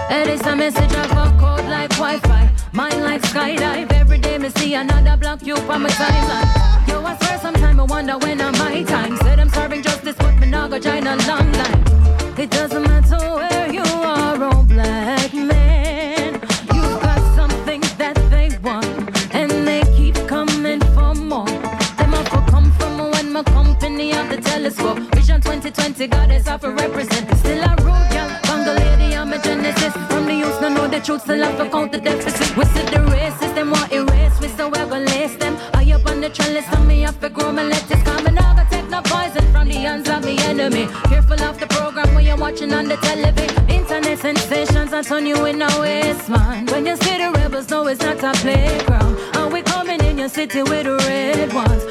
And it's a message of a code like Wi-Fi. Mine like skydive. Every day me see another block you on my timeline. Yo I swear sometime I wonder when I'm my time? Said I'm serving justice but me not a long line. It doesn't matter where you are oh black man. You've got something that they want And they keep coming for more. Them off will come from when my company of the telescope. Vision 2020 goddess of a represent the truth still have to count the deficit. We see the racists them want erase We so we're gonna lace them High up on the trellis on me have to grow my lettuce. Come and I take no poison from the hands of the enemy. Careful of the program when you're watching on the television. Internet sensations I turn you in a waste man When you see the rebels know it's not a playground. And we coming in your city with the red ones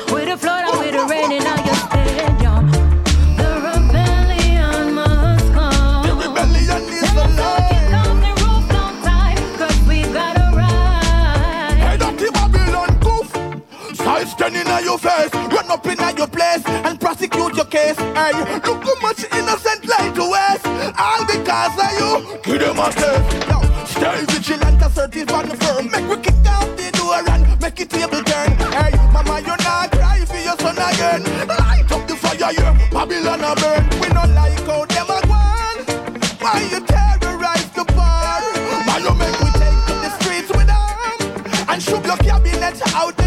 run up in your place and prosecute your case. Hey, look how much innocent lie to waste. All because of you, give them a test. Yo, stay vigilant, assertive and firm. Make we kick out the door and make it table turn. Hey, mama, you're not cry for your son again. Light up the fire, yeah, Babylon a burn. We not like how them a gone. Why you terrorize the bar? Why you make we take to the streets with arms and shoot your cabinet out the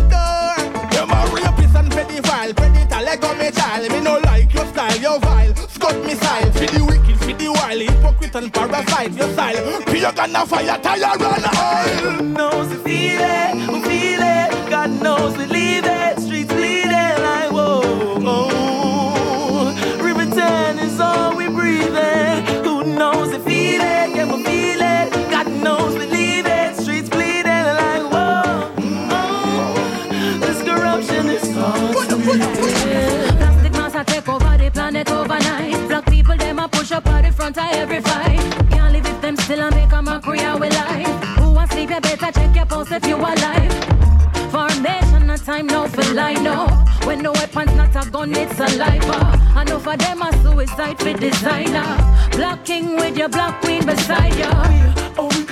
For the wicked, for the wild, hypocrite and parasite. Your style, pagan a fire, tire and oil. knows we feel it, we feel it. God knows we leave it. Check your pulse if you alive. Formation, no time now for line up. When the weapon's not a gun, it's a lifer. I know for them a suicide for designer. Black king with your black queen beside ya.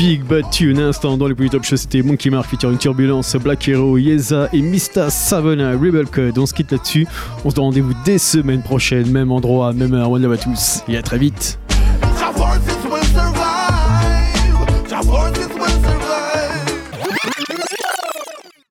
Big, bad un instant dans les plus top shows, c'était Monkey Mark featuring Turbulence, Black Hero, Yeza et Mista Savona, Rebel Code. On se quitte là-dessus. On se donne rendez-vous dès semaine prochaine, même endroit, même heure. One love à tous et à très vite.